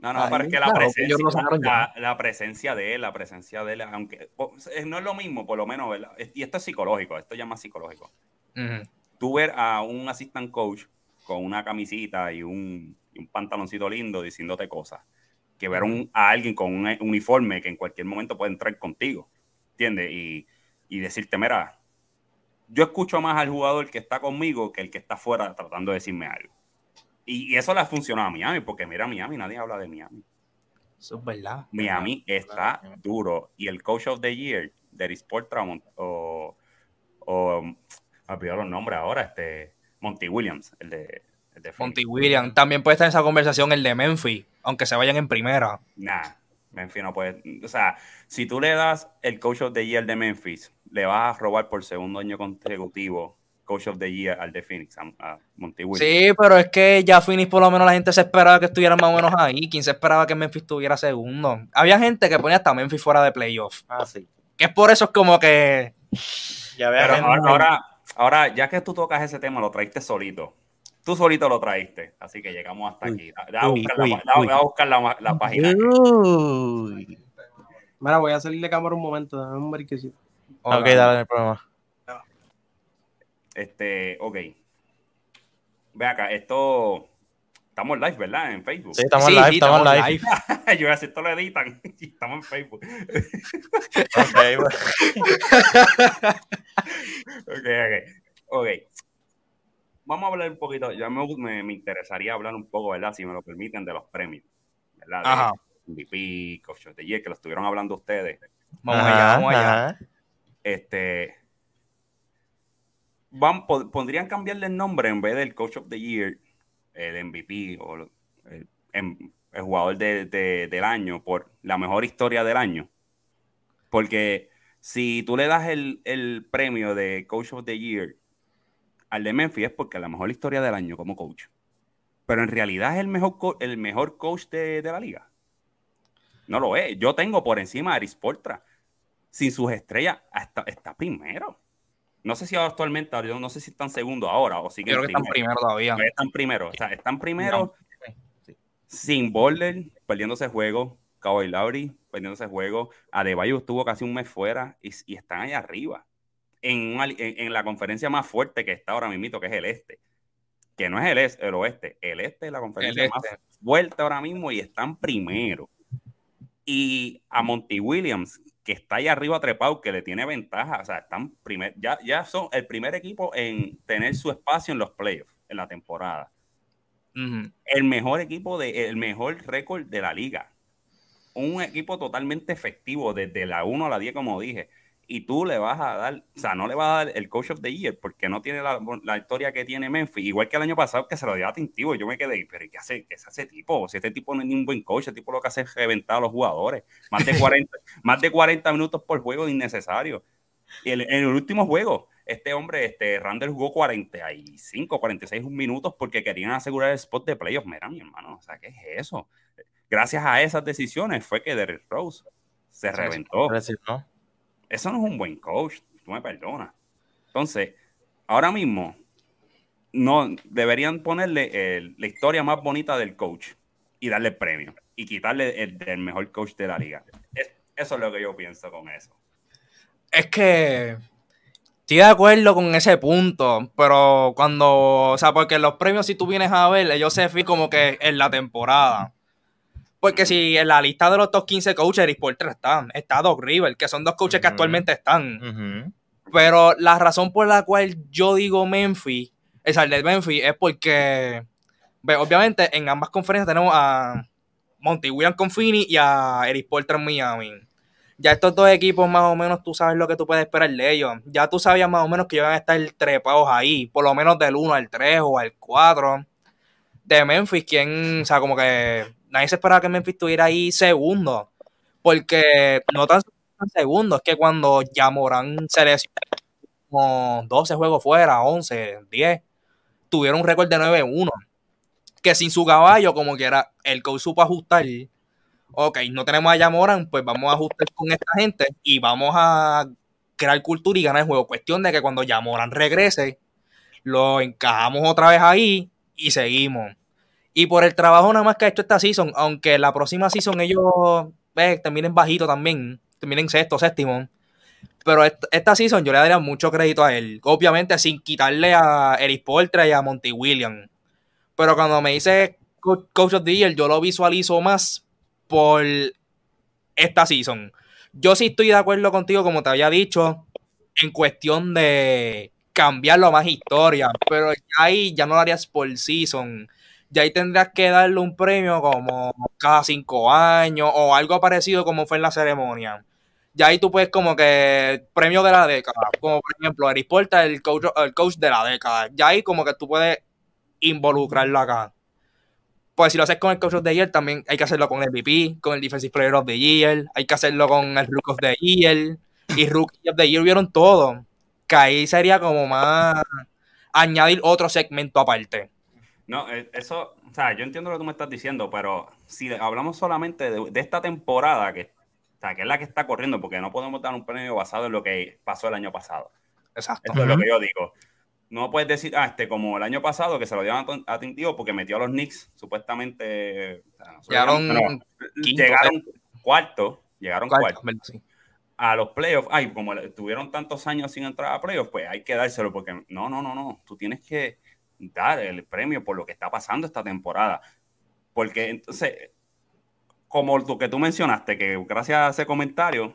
No, no, Ay, pero es que la claro, presencia, la, la presencia de él, la presencia de él, aunque no es lo mismo, por lo menos, ¿verdad? Y esto es psicológico, esto ya es más psicológico. Tú ver a un assistant coach con una camisita y un, y un pantaloncito lindo diciéndote cosas, que ver un- a alguien con un uniforme que en cualquier momento puede entrar contigo, ¿entiendes? Y, y decirte, mira, yo escucho más al jugador que está conmigo que el que está afuera tratando de decirme algo. Y, y eso le ha funcionado a Miami, porque mira, Miami, nadie habla de Miami. Eso es verdad. Miami está duro. Y el coach of the year, Derek Sportra o, o me olvidó los nombres ahora, este Monty Williams, el de, el de Monty Williams. También puede estar en esa conversación el de Memphis, aunque se vayan en primera. Nah, Memphis no puede. O sea, si tú le das el coach of the year de Memphis, le vas a robar por segundo año consecutivo coach of the year al de Phoenix, a, a Monty Williams. Sí, pero es que ya Phoenix por lo menos la gente se esperaba que estuvieran más o menos ahí. ¿Quién se esperaba que Memphis estuviera segundo? Había gente que ponía hasta Memphis fuera de playoff. Ah, sí. Que es por eso es como que... Ya Pero gente- ahora, ahora, ahora, ya que tú tocas ese tema, lo traíste solito. Tú solito lo traíste, así que llegamos hasta aquí. Da- a uy, buscar la uy, pa- da- uy. da a buscar la, la página. Uy. Mira, voy a salir de cámara un momento, dame un brequecito. Ok, dale, no hay problema. Este, ok. Ve acá, esto. Estamos live, ¿verdad? En Facebook. Sí, estamos Sí, live, sí, estamos, live. Yo voy a decir, esto lo editan. estamos en Facebook. Ok, ok, ok. Ok. Vamos a hablar un poquito. Ya me, me, me interesaría hablar un poco, ¿verdad? Si me lo permiten, de los premios. ¿Verdad? De Ajá. MVP, Coach of the Year, que lo estuvieron hablando ustedes. Vamos Ajá, allá, vamos allá. ajá. Este. Van, po- ¿Podrían cambiarle el nombre en vez del Coach of the Year, el MVP o em- el jugador de- de- del año por la mejor historia del año? Porque si tú le das el, el premio de Coach of the Year al de Memphis es porque la mejor historia del año como coach. Pero en realidad es el mejor, el mejor coach de, de la liga. No lo es. Yo tengo por encima a Aris Portra. Sin sus estrellas, hasta, está primero. No sé si actualmente, yo no sé si están segundo ahora o siguen Creo que están primero todavía. No, están primero. O sea, están primero sin Boulder, perdiéndose juego. Kawhi Lauri, perdiéndose juego. Adebayo estuvo casi un mes fuera y, y están ahí arriba. En, una- en- en la conferencia más fuerte que está ahora mismo, que es el este. Que no es el, es, el oeste. El este es la conferencia más este. fuerte ahora mismo y están primero. Y a Monty Williams, que está ahí arriba trepado, que le tiene ventaja. O sea, están primer, ya, ya son el primer equipo en tener su espacio en los playoffs en la temporada. El mejor equipo, de, el mejor récord de la liga. Un equipo totalmente efectivo desde la 1 a la 10, como dije. Y tú le vas a dar, o sea, no le vas a dar el coach of the year porque no tiene la, la historia que tiene Memphis. Igual que el año pasado que se lo dio a Tintivo. Yo me quedé, pero ¿qué hace, qué hace ese tipo? Si este tipo no es ni un buen coach, ese tipo lo que hace es reventar a los jugadores. Más de 40, más de 40 minutos por juego innecesario. Y el- en el último juego, este hombre, este Randall jugó 45, 46 minutos porque querían asegurar el spot de playoff. Mira, mi hermano, o sea, ¿qué es eso? Gracias a esas decisiones fue que Derrick Rose se reventó. Decir, ¿no? Eso no es un buen coach, tú me perdonas. Entonces, ahora mismo, no deberían ponerle la historia más bonita del coach y darle el premio y quitarle el del mejor coach de la liga. Es- eso es lo que yo pienso con eso. Es que estoy de acuerdo con ese punto, pero cuando, o sea, porque los premios, si tú vienes a ver, ellos se fijan como que en la temporada. Porque si en la lista de los top 15 coaches, Eric Porter está, está Doc River, que son dos coaches que actualmente están. Pero la razón por la cual yo digo Memphis, es el de Memphis, es porque, obviamente, en ambas conferencias tenemos a Monty Williams con Fini y a Eric Porter en Miami. Ya estos dos equipos, más o menos, tú sabes lo que tú puedes esperar de ellos. Ya tú sabías más o menos que iban a estar trepados ahí, por lo menos del 1 al 3 o al 4. De Memphis, quien, o sea, como que nadie se esperaba que Memphis estuviera ahí segundo. Porque no tan segundo, es que cuando Yamoran se lesionó como 12 juegos fuera, 11, 10, tuvieron un récord de 9-1. Que sin su caballo, como que era, el coach supo ajustar. Ok, no tenemos a Yamoran, pues vamos a ajustar con esta gente y vamos a crear cultura y ganar el juego. Cuestión de que cuando Yamoran regrese, lo encajamos otra vez ahí y seguimos. Y por el trabajo nada más que ha hecho esta season, aunque la próxima season ellos eh, terminen bajito también, terminen sexto, séptimo. Pero esta, season yo le daría mucho crédito a él. Obviamente sin quitarle a Eric Portra y a Monty Williams. Pero cuando me dice co- Coach of the yo lo visualizo más por esta season. Yo sí estoy de acuerdo contigo, como te había dicho, en cuestión de cambiarlo a más historia. Pero ahí ya no lo harías por season. Ya ahí tendrías que darle un premio como cada cinco años o algo parecido como fue en la ceremonia. Ya ahí tú puedes como que premio de la década, como por ejemplo Eric Porta, el coach, el coach de la década. Ya ahí como que tú puedes involucrarlo acá. Pues si lo haces con el Coach of the Year, también hay que hacerlo con el MVP, con el Defensive Player of the Year, hay que hacerlo con el Rook of the Year y Rookie of the Year vieron todo. Que ahí sería como más añadir otro segmento aparte. No, eh, eso, o sea, yo entiendo lo que tú me estás diciendo, pero si hablamos solamente de, de esta temporada, que, o sea, que es la que está corriendo, porque no podemos dar un premio basado en lo que pasó el año pasado. Exacto. Eso es lo que yo digo. No puedes decir, ah, este, como el año pasado, que se lo dieron a, Ton- a Tintío porque metió a los Knicks, supuestamente. o sea, no se lo Llegaron quinto, llegaron cuarto, llegaron Cuarto, cuarto. ¿verdad? Sí. A los playoffs, ay, como tuvieron tantos años sin entrar a playoffs, pues hay que dárselo, porque no, no, no, no. Tú tienes que dar el premio por lo que está pasando esta temporada. Porque entonces, como lo que tú mencionaste, que gracias a ese comentario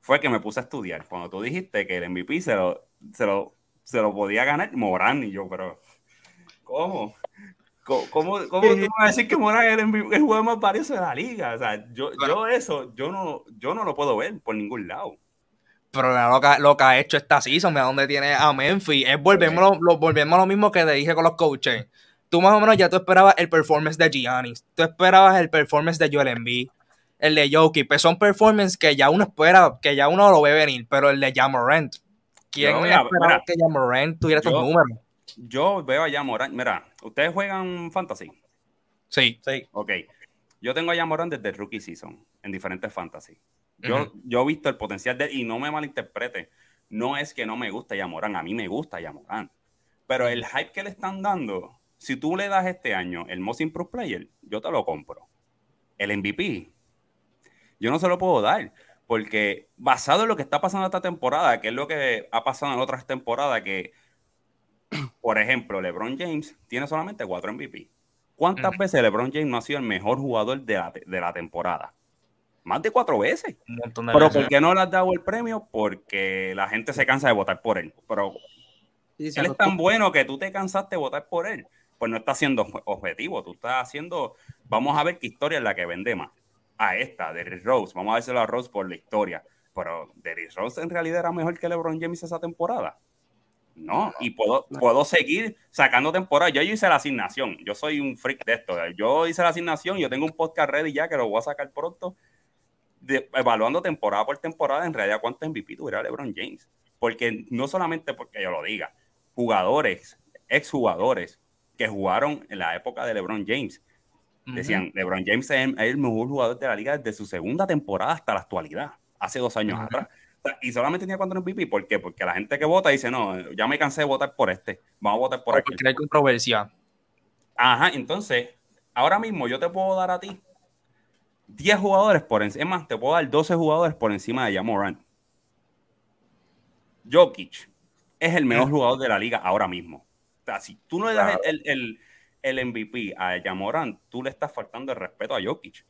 fue que me puse a estudiar. Cuando tú dijiste que el MVP se lo, se lo, se lo podía ganar Morán y yo, pero ¿cómo? ¿Cómo, cómo, cómo tú vas a decir que Morán es el, MVP el jugador más valioso de la liga? O sea, yo, yo eso, yo no, yo no lo puedo ver por ningún lado. Pero mira lo que, lo que ha hecho esta season, mira dónde tiene a Memphis. Es volvemos, lo, lo- volvemos a lo mismo que te dije con los coaches. Tú más o menos ya tú esperabas el performance de Giannis. Tú esperabas el performance de Joel Embiid. El de Jokic. Pues son performances que ya uno espera, que ya uno lo ve venir. Pero el de Jamorant. ¿Quién Yo, mira, esperaba mira. que Jamorant tuviera estos Yo- números? Yo veo allá Morán. Mira, ustedes juegan fantasy. Sí. Sí. Ok. yo tengo a Yamoran desde el rookie season en diferentes fantasy. Yo, he visto el potencial de él y no me malinterprete. No es que no me gusta Yamoran, a mí me gusta Yamoran. Pero el hype que le están dando, si tú le das este año el Most Improved Player, yo te lo compro. El MVP, yo no se lo puedo dar. Porque basado en lo que está pasando esta temporada, que es lo que ha pasado en otras temporadas, que, por ejemplo, LeBron James tiene solamente cuatro MVP. ¿Cuántas veces LeBron James no ha sido el mejor jugador de la, te- de la temporada? Más de cuatro veces. Un montón de Pero veces. ¿por qué no le has dado el premio? Porque la gente se cansa de votar por él. Pero Sí, él es tan bueno que tú te cansaste de votar por él. Pues no está siendo obje- objetivo. Tú estás haciendo. Vamos a ver qué historia es la que vende más. A esta, Derrick Rose. Vamos a dárselo a Rose por la historia. Pero Derrick Rose en realidad era mejor que LeBron James esa temporada. No, y puedo, puedo seguir sacando temporadas. Yo, yo hice la asignación. Yo soy un freak de esto. Yo hice la asignación. Yo tengo un podcast ready ya que lo voy a sacar pronto. De- evaluando temporada por temporada en realidad cuántos MVP tuviera LeBron James. Porque no solamente porque yo lo diga, jugadores, exjugadores que jugaron en la época de LeBron James decían, LeBron James es el, es el mejor jugador de la liga desde su segunda temporada hasta la actualidad, hace dos años atrás. O sea, Y solamente tenía cuatro MVP, ¿por qué? Porque la gente que vota dice, no, ya me cansé de votar por este, vamos a votar por Por aquel. crear controversia. Ajá, entonces, ahora mismo yo te puedo dar a ti 10 jugadores por encima, es más, te puedo dar 12 jugadores por encima de Jamoran. Jokic es el mejor jugador de la liga ahora mismo. O sea, si tú no le das el, el- el MVP a Jamoran, tú le estás faltando el respeto a Jokic.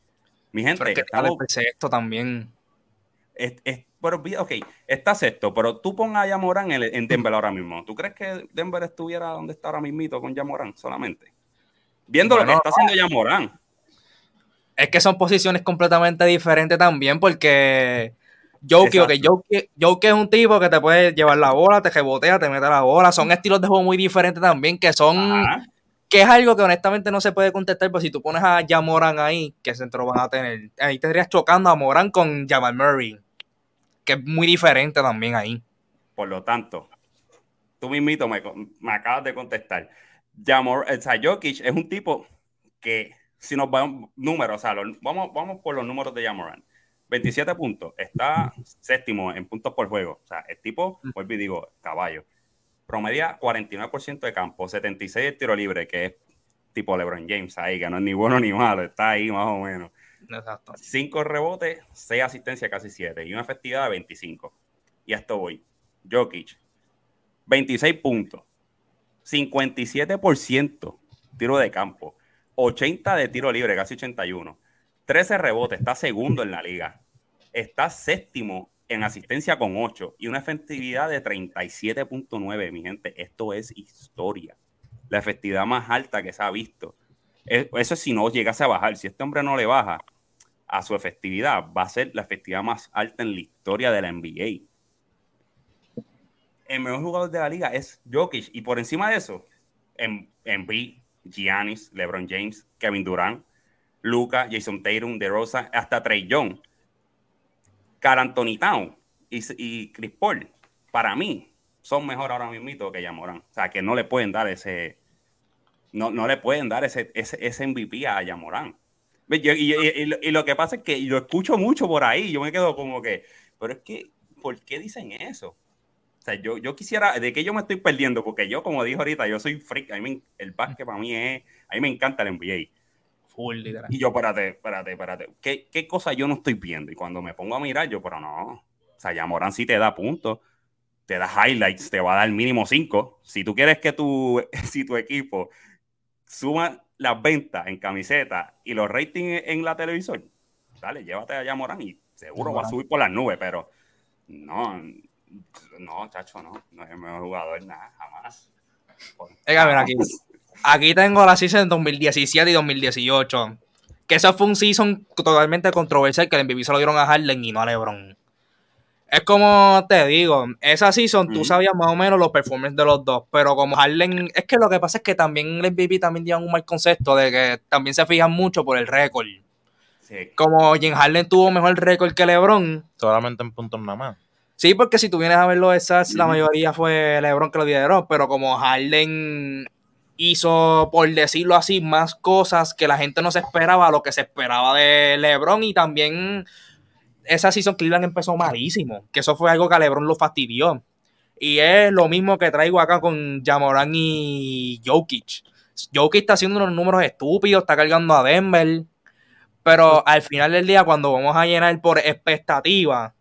Mi gente, Pero es que estamos, está esto también. es- es- pero, ok, está sexto, pero tú pongas a Jamoran en, en Denver ahora mismo. ¿Tú crees que Denver estuviera donde está ahora mismito con Jamoran solamente? Viendo lo Bueno, que está haciendo Jamoran. Es que son posiciones completamente diferentes también, porque Jokic, ok, Exacto. Jokic, Jokic es un tipo que te puede llevar la bola, te rebotea, te mete la bola. Son estilos de juego muy diferentes también, que son, Ajá. que es algo que honestamente no se puede contestar, pero si tú pones a Jamoran ahí, ¿qué centro van a tener? Ahí tendrías chocando a Moran con Jamal Murray, que es muy diferente también ahí. Por lo tanto, tú mismito me, me acabas de contestar. Jamor, o sea, Jokic es un tipo que, si nos vamos números, o sea, los- vamos, vamos por los números de Jamoran. 27 puntos, está séptimo en puntos por juego. O sea, el tipo, vuelvo y digo, caballo. Promedia 49% de campo, 76 de tiro libre, que es tipo LeBron James ahí, que no es ni bueno ni malo, está ahí más o menos. Exacto. 5 rebotes, 6 asistencias, casi 7. Y una efectividad de 25. Y a esto voy. Jokic, 26 puntos, 57% tiro de campo, 80 de tiro libre, casi 81. 13 rebotes, está segundo en la liga. Está séptimo en asistencia con 8 y una efectividad de 37.9. Mi gente, esto es historia. La efectividad más alta que se ha visto. Eso es si no llegase a bajar. Si este hombre no le baja, a su efectividad, va a ser la efectividad más alta en la historia de la NBA. El mejor jugador de la liga es Jokic, y por encima de eso, en, en B, Giannis, LeBron James, Kevin Durant, Luca, Jason Tatum, DeRozan, hasta Trey Young, Carl Anthony Town y, y Chris Paul, para mí, son mejor ahora mismo que Yamoran. O sea, que no le pueden dar ese, no, no le pueden dar ese, ese, ese MVP a yo- Y, y- y lo que pasa es que lo escucho mucho por ahí, yo me quedo como que, pero es que, ¿por qué dicen eso? Sea, yo, yo quisiera, ¿de qué yo me estoy perdiendo? Porque yo, como dije ahorita, yo soy freak, a mí me- el básquet para mí es, a mí me encanta el NBA. Full, literal. Y yo, espérate, espérate, espérate, ¿qué, qué cosa yo no estoy viendo? Y cuando me pongo a mirar, yo, pero no, o sea, ya Morán sí te da puntos, te da highlights, te va a dar mínimo cinco. Si tú quieres que tu, si tu equipo suma las ventas en camiseta y los ratings en la televisor, dale, llévate a Morán y seguro va a subir por las nubes, pero no, no, chacho, no, no es el mejor jugador, nada, jamás. Venga, mira aquí. Aquí tengo la season 2017 y 2018. Que eso fue un season totalmente controversial que el MVP se lo dieron a Harden y no a LeBron. Es como te digo, esa season tú sabías más o menos los performances de los dos, pero como Harden, es que lo que pasa es que también el MVP también lleva un mal concepto de que también se fijan mucho por el récord. Sí, Como James Harden tuvo mejor récord que LeBron, Solamente en puntos nada más. Sí, porque si tú vienes a ver los stats, la mayoría fue LeBron que lo dieron, pero como Harden hizo, por decirlo así, más cosas que la gente no se esperaba, lo que se esperaba de LeBron y también esa season Cleveland empezó malísimo, que eso fue algo que a LeBron lo fastidió. Y es lo mismo que traigo acá con Jamoran y Jokic. Jokic está haciendo unos números estúpidos, está cargando a Denver, pero al final del día, cuando vamos a llenar por expectativa,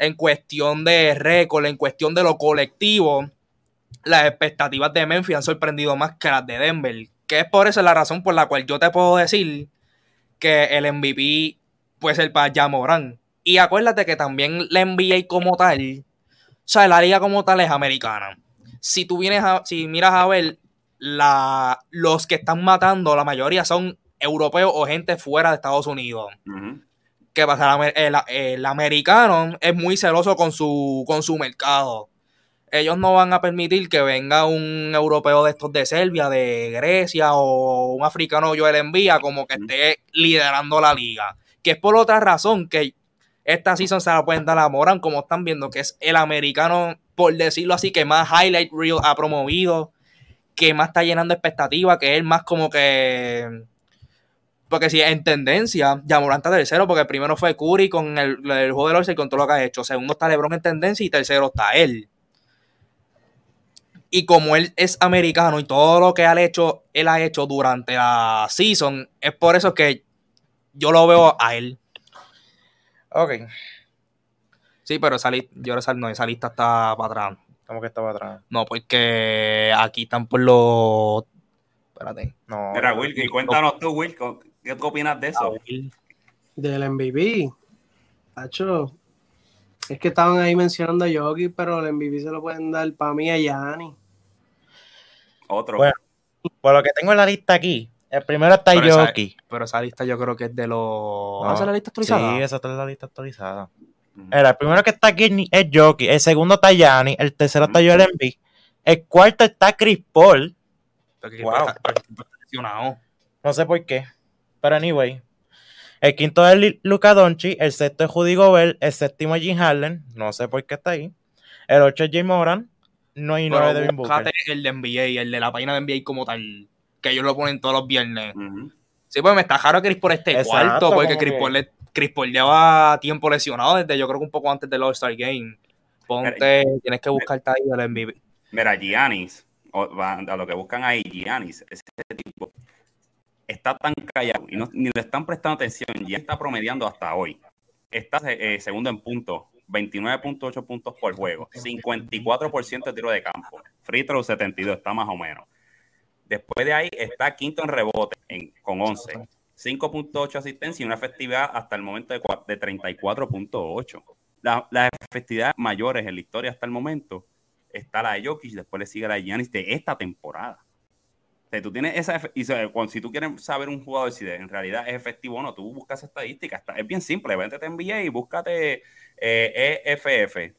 en cuestión de récord, en cuestión de lo colectivo, las expectativas de Memphis han sorprendido más que las de Denver. Que es por eso la razón por la cual yo te puedo decir que el MVP puede ser para Jamoran. Y acuérdate que también la NBA como tal, o sea, la liga como tal es americana. Si tú vienes a, si miras a ver, la, los que están matando, la mayoría son europeos o gente fuera de Estados Unidos. Ujú. ¿Qué pasa? El, el- el americano es muy celoso con su, con su mercado. Ellos no van a permitir que venga un europeo de estos de Serbia, de Grecia o un africano Joel Envía como que esté liderando la liga. Que es por otra razón que esta season se la pueden dar a Moran, como están viendo, que es el americano, por decirlo así, que más highlight reel ha promovido, que más está llenando expectativas, que es más como que porque si en tendencia, Yamorán está tercero, porque primero fue Curry con el, el juego de los y con todo lo que ha hecho. Segundo está LeBron en tendencia y tercero está él. Y como él es americano y todo lo que él ha hecho, él ha hecho durante la season, es por eso que yo lo veo a él. Ok, Sí, pero esa, yo esa, no, esa lista está para atrás. como que estaba atrás. No, porque aquí están por los. Espérate. No. Mira, Will, y cuéntanos tú, Will, ¿co- ¿qué tú opinas de eso? Del MVP. Tacho. Es que estaban ahí mencionando a Yogi, pero el MVP se lo pueden dar para mí a Yanni. Otro. Bueno. Por lo que tengo en la lista aquí, el primero está Pero esa- Yoki. Pero esa lista yo creo que es de los. No. ¿Ah, esa es la lista actualizada? Sí, esa está en la lista actualizada. Mira, el primero que está aquí es Jockey, el segundo está Yanni, el tercero está Joel Embiid, el cuarto está Chris Paul, Wow. está- está no sé por qué, pero anyway. El quinto es Luka Doncic, el sexto es Judy Gobert, el séptimo es Jim Harden, no sé por qué está ahí. El ocho es Jay Moran, no hay nueve Devin Booker. el de NBA, el de la página de NBA como tal, que ellos lo ponen todos los viernes. Ujú. Sí, pues me está raro Chris Paul este Exacto, cuarto, porque Chris Paul, le- Chris Paul lleva tiempo lesionado desde yo creo que un poco antes del All-Star Game. Ponte, tienes que buscarte ahí el MVP. Mira, Giannis, a lo que buscan ahí, Giannis, ese está tan callado y no, ni le están prestando atención. Ya está promediando hasta hoy. Está eh, segundo en puntos, 29.8 puntos por juego, 54% de tiro de campo, free throw 72, está más o menos. Después de ahí está quinto en rebote en- con 11, 5.8 asistencia y una efectividad hasta el momento de, de 34.8. La- las efectividades mayores en la historia hasta el momento está la de Jokic, después le sigue la de Giannis de esta temporada. O sea, tú tienes esa y si tú quieres saber un jugador si en realidad es efectivo o no, tú buscas estadísticas. Está- es bien simple, vete a NBA y búscate eh, EFF.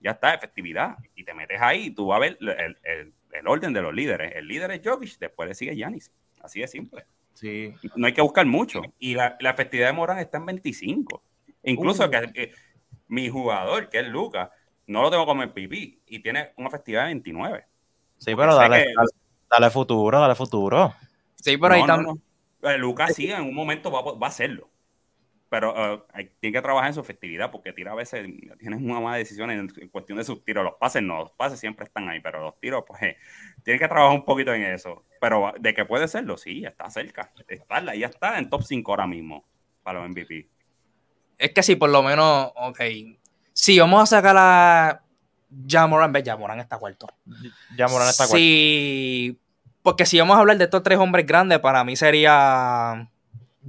Ya está, efectividad. Y te metes ahí y tú vas a ver el, el- el orden de los líderes. El líder es Jokic, después le sigue Giannis. Así de simple. Sí. No hay que buscar mucho. Y la, la efectividad de Morán está en 25. Incluso Uh. que, que mi jugador, que es Lucas, no lo tengo como el PP y tiene una efectividad de 29. Sí, pero sé dale, que- dale, dale futuro, dale futuro. Sí, pero ahí No, no. Eh, Lucas sí, en un momento va, a- va a hacerlo. Pero hay- tiene que trabajar en su efectividad porque tira a veces, tienes una mala decisión en, en cuestión de sus tiros. Los pases no, los pases siempre están ahí, pero los tiros, pues, eh, tiene que trabajar un poquito en eso. Pero de que puede serlo, sí, está cerca. Está, ya está en top 5 ahora mismo para los MVP. Es que si por lo menos, ok. Si vamos a sacar a Jamoran, ve, Jamoran está cuarto. Ya Moran está cuarto. Sí, porque si vamos a hablar de estos tres hombres grandes, para mí sería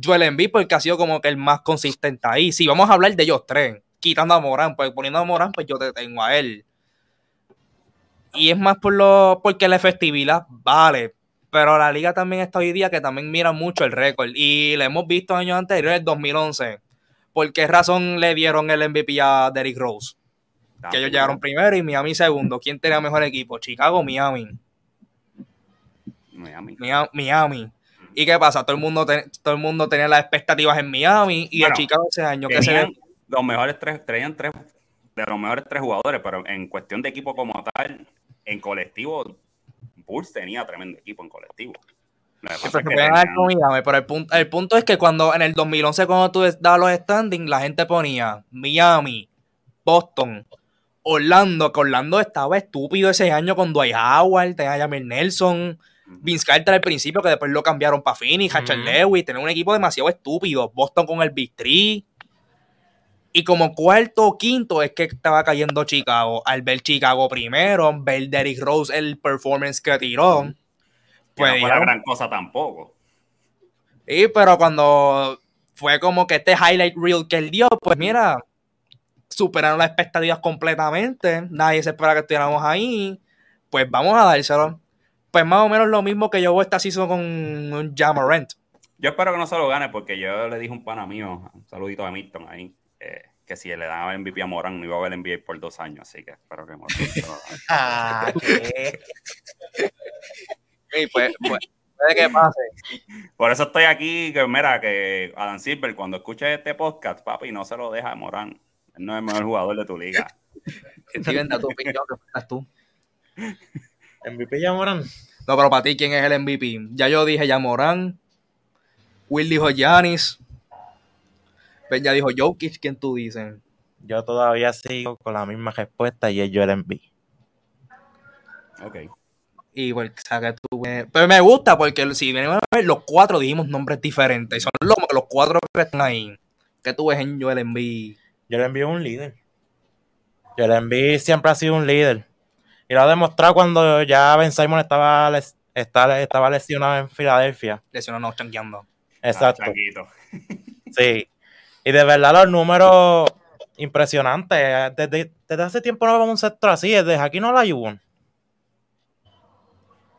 Joel Embiid, porque ha sido como que el más consistente ahí. Si vamos a hablar de ellos tres, quitando a Morán, pues poniendo a Morán, pues yo te tengo a él. Y es más por lo, porque la efectividad vale. Pero la liga también está hoy día que también mira mucho el récord. Y lo hemos visto años anteriores, el 2011. ¿Por qué razón le dieron el MVP a Derrick Rose? Que ellos llegaron primero y Miami segundo. ¿Quién tenía mejor equipo? Chicago o Miami. Miami. Mia- Miami. ¿Y qué pasa? Todo el mundo, todo el mundo tenía las expectativas en Miami y Bueno, en Chicago ese año que se los mejores tres, traían tres de los mejores tres jugadores, pero en cuestión de equipo como tal, en colectivo, Bulls tenía tremendo equipo en colectivo. Sí, pero, que dar el punto, el punto es que cuando en el 2011, cuando tú dabas los standings, la gente ponía Miami, Boston, Orlando, que Orlando estaba estúpido ese año con Dwight Howard, tenía a Jamir Nelson, Vince Carter al principio, que después lo cambiaron para Phoenix, Hachar Ujú. Lewis, tenía un equipo demasiado estúpido, Boston con el Big Three. Y como cuarto o quinto es que estaba cayendo Chicago. Al ver Chicago primero, ver Derrick Rose el performance que tiró. Pues no fue la gran cosa tampoco. Sí, pero cuando fue como que este highlight reel que él dio, pues mira, superaron las expectativas completamente. Nadie se espera que estuviéramos ahí. Pues vamos a dárselo. Pues más o menos lo mismo que yo voy esta season con un Jamarant. Yo espero que no se lo gane porque yo le dije a un pana mío, un saludito a Milton ahí, eh, que si le daba el MVP a Morán no iba a ver el NBA por dos años, así que espero que Morán se lo gane. Ah, ¿qué? Sí, pues, pues, puede que pase. Por eso estoy aquí, que mira, que Adam Silver, cuando escuche este podcast, papi, no se lo deja a Morán. Él no es el mejor jugador de tu liga. Steven, da tu opinión, que estás tú. MVP ya Morán. No, pero para ti, ¿quién es el MVP? Ya yo dije Yamorán. Will dijo Giannis. Ben ya dijo Jokic. ¿Quién tú dices? Yo todavía sigo con la misma respuesta y es Joel Embiid. Ok. Y pues, o sea, que tú, eh, pero me gusta porque si venimos a ver, los cuatro dijimos nombres diferentes. Y son los, los cuatro que están ahí. que tú ves en Joel Embiid? Joel Embiid es un líder. Joel Embiid siempre ha sido un líder. Y lo ha demostrado cuando ya Ben Simon estaba, les- está- estaba lesionado en Filadelfia. Lesionado, no, chanqueando. Exacto. Ah. Sí. Y de verdad los números impresionantes. Desde, desde hace tiempo no vemos un sector así. Desde aquí no la ayudan.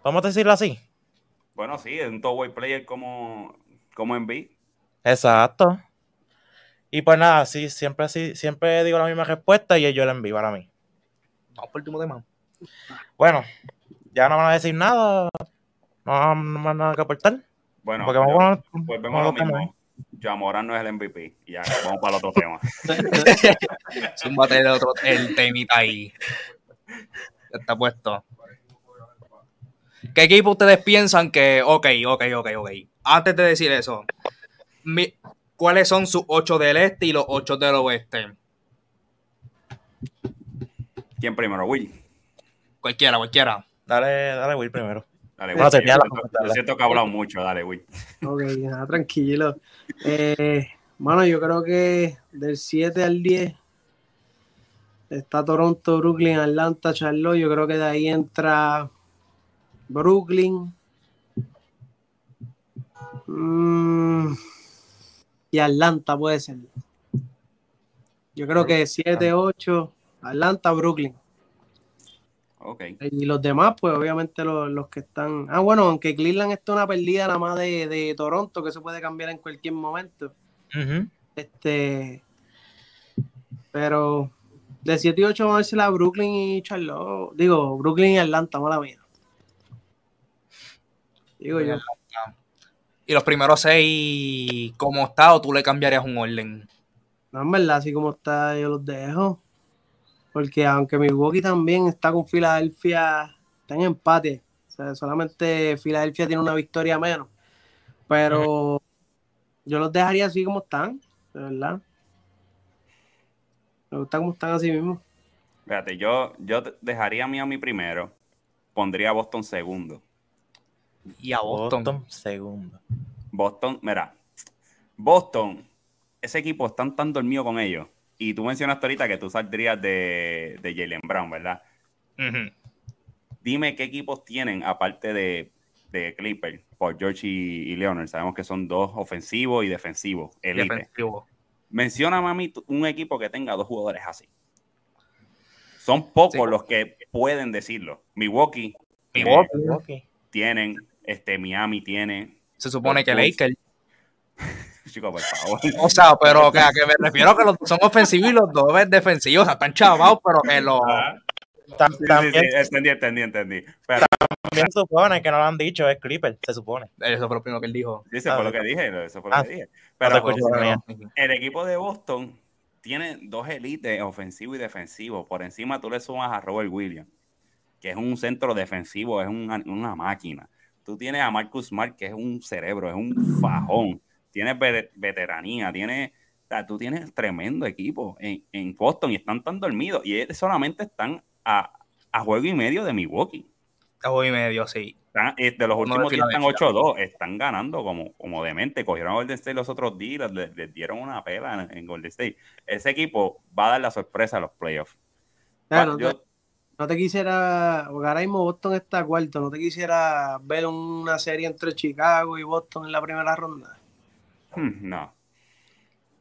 ¿Podemos decirlo así? Bueno, sí, es un two-way player como, como Embiid. Exacto. Y pues nada, sí, siempre, sí, siempre digo la misma respuesta y es Joel Embiid para mí. Vamos por último tema. Bueno, ya no van a decir nada. No, no más nada que aportar. Bueno, Porque vamos yo- con- pues vemos lo los temas. mismo. Jamoran no es el MVP. Y ya, vamos para el otro tema. Zúmbate el otro, el temita ahí. Ya está puesto. ¿Qué equipo ustedes piensan que, ok, ok, ok, ok? Antes de decir eso, mi- ¿cuáles son sus ocho del este y los ocho del oeste? ¿Quién primero? Will. Cualquiera, cualquiera. Dale, dale, Will primero. Dale, Bueno, Will. termina Yo la siento- pregunta, yo siento que he hablado mucho. Dale, Will. Ok, nada, tranquilo. Eh, bueno, yo creo que del 7 al 10 está Toronto, Brooklyn, Atlanta, Charlotte. Yo creo que de ahí entra Brooklyn. Mm, y Atlanta puede ser. Yo creo que 7, 8, Atlanta, Brooklyn. Y los demás, pues obviamente los, los que están. Ah, bueno, aunque Cleveland está una perdida nada más de, de Toronto, que eso puede cambiar en cualquier momento. Este. Pero de 7 y 8 vamos a ver si la Brooklyn y Charlotte. Digo, Brooklyn y Atlanta, mala mía. Digo yo. Y los primeros seis, como está, o tú le cambiarías un orden. No, en verdad, así como está, yo los dejo. Porque aunque Milwaukee también está con Filadelfia, está en empate. O sea, solamente Filadelfia tiene una victoria menos. Pero yo los dejaría así como están, de verdad. Me gusta como están así mismo. Fíjate, yo, yo dejaría a Miami primero. Pondría a Boston segundo. Y a Boston. Boston, segundo. Boston, mira, Boston, ese equipo están tan dormido con ellos. Y tú mencionaste ahorita que tú saldrías de, de Jalen Brown, ¿verdad? Dime qué equipos tienen, aparte de, de Clipper, por George y, y Leonard. Sabemos que son dos ofensivos y defensivos, elite. Defensivo. Menciona, mami, un equipo que tenga dos jugadores así. Son pocos Sí. los que pueden decirlo. Milwaukee Milwaukee. Milwaukee. tienen, este, Miami tiene. Se supone que. Lakers. Chicos, por favor. O sea, pero que, a que me refiero que los dos son ofensivos y los dos es defensivos. O sea, están chavados, pero que los. Ah, sí, sí, entendí, entendí, entendí. Pero también se supone que no lo han dicho, es Clipper, se supone. Eso fue lo primero que él dijo. sí, eso fue lo que dije, eso fue Ah, lo que dije. Pero el equipo de Boston tiene dos élites, ofensivo y defensivo. Por encima tú le sumas a Robert Williams. que es un centro defensivo, es una, una máquina. Tú tienes a Marcus Smart, que es un cerebro, es un fajón. Tienes ve- veteranía, tienes, o sea, tú tienes tremendo equipo en, en Boston y están tan dormidos. Y ellos solamente están a, a juego y medio de Milwaukee. Cabo y medio, sí. Están, eh, de los últimos días están Filadelfia. 8-2, están ganando como, como demente. Cogieron a Golden State los otros días, les, les dieron una pela en, en Golden State. Ese equipo va a dar la sorpresa a los playoffs. Claro, yo- No te quisiera, porque ahora mismo Boston está cuarto, no te quisiera ver una serie entre Chicago y Boston en la primera ronda. Hmm, no,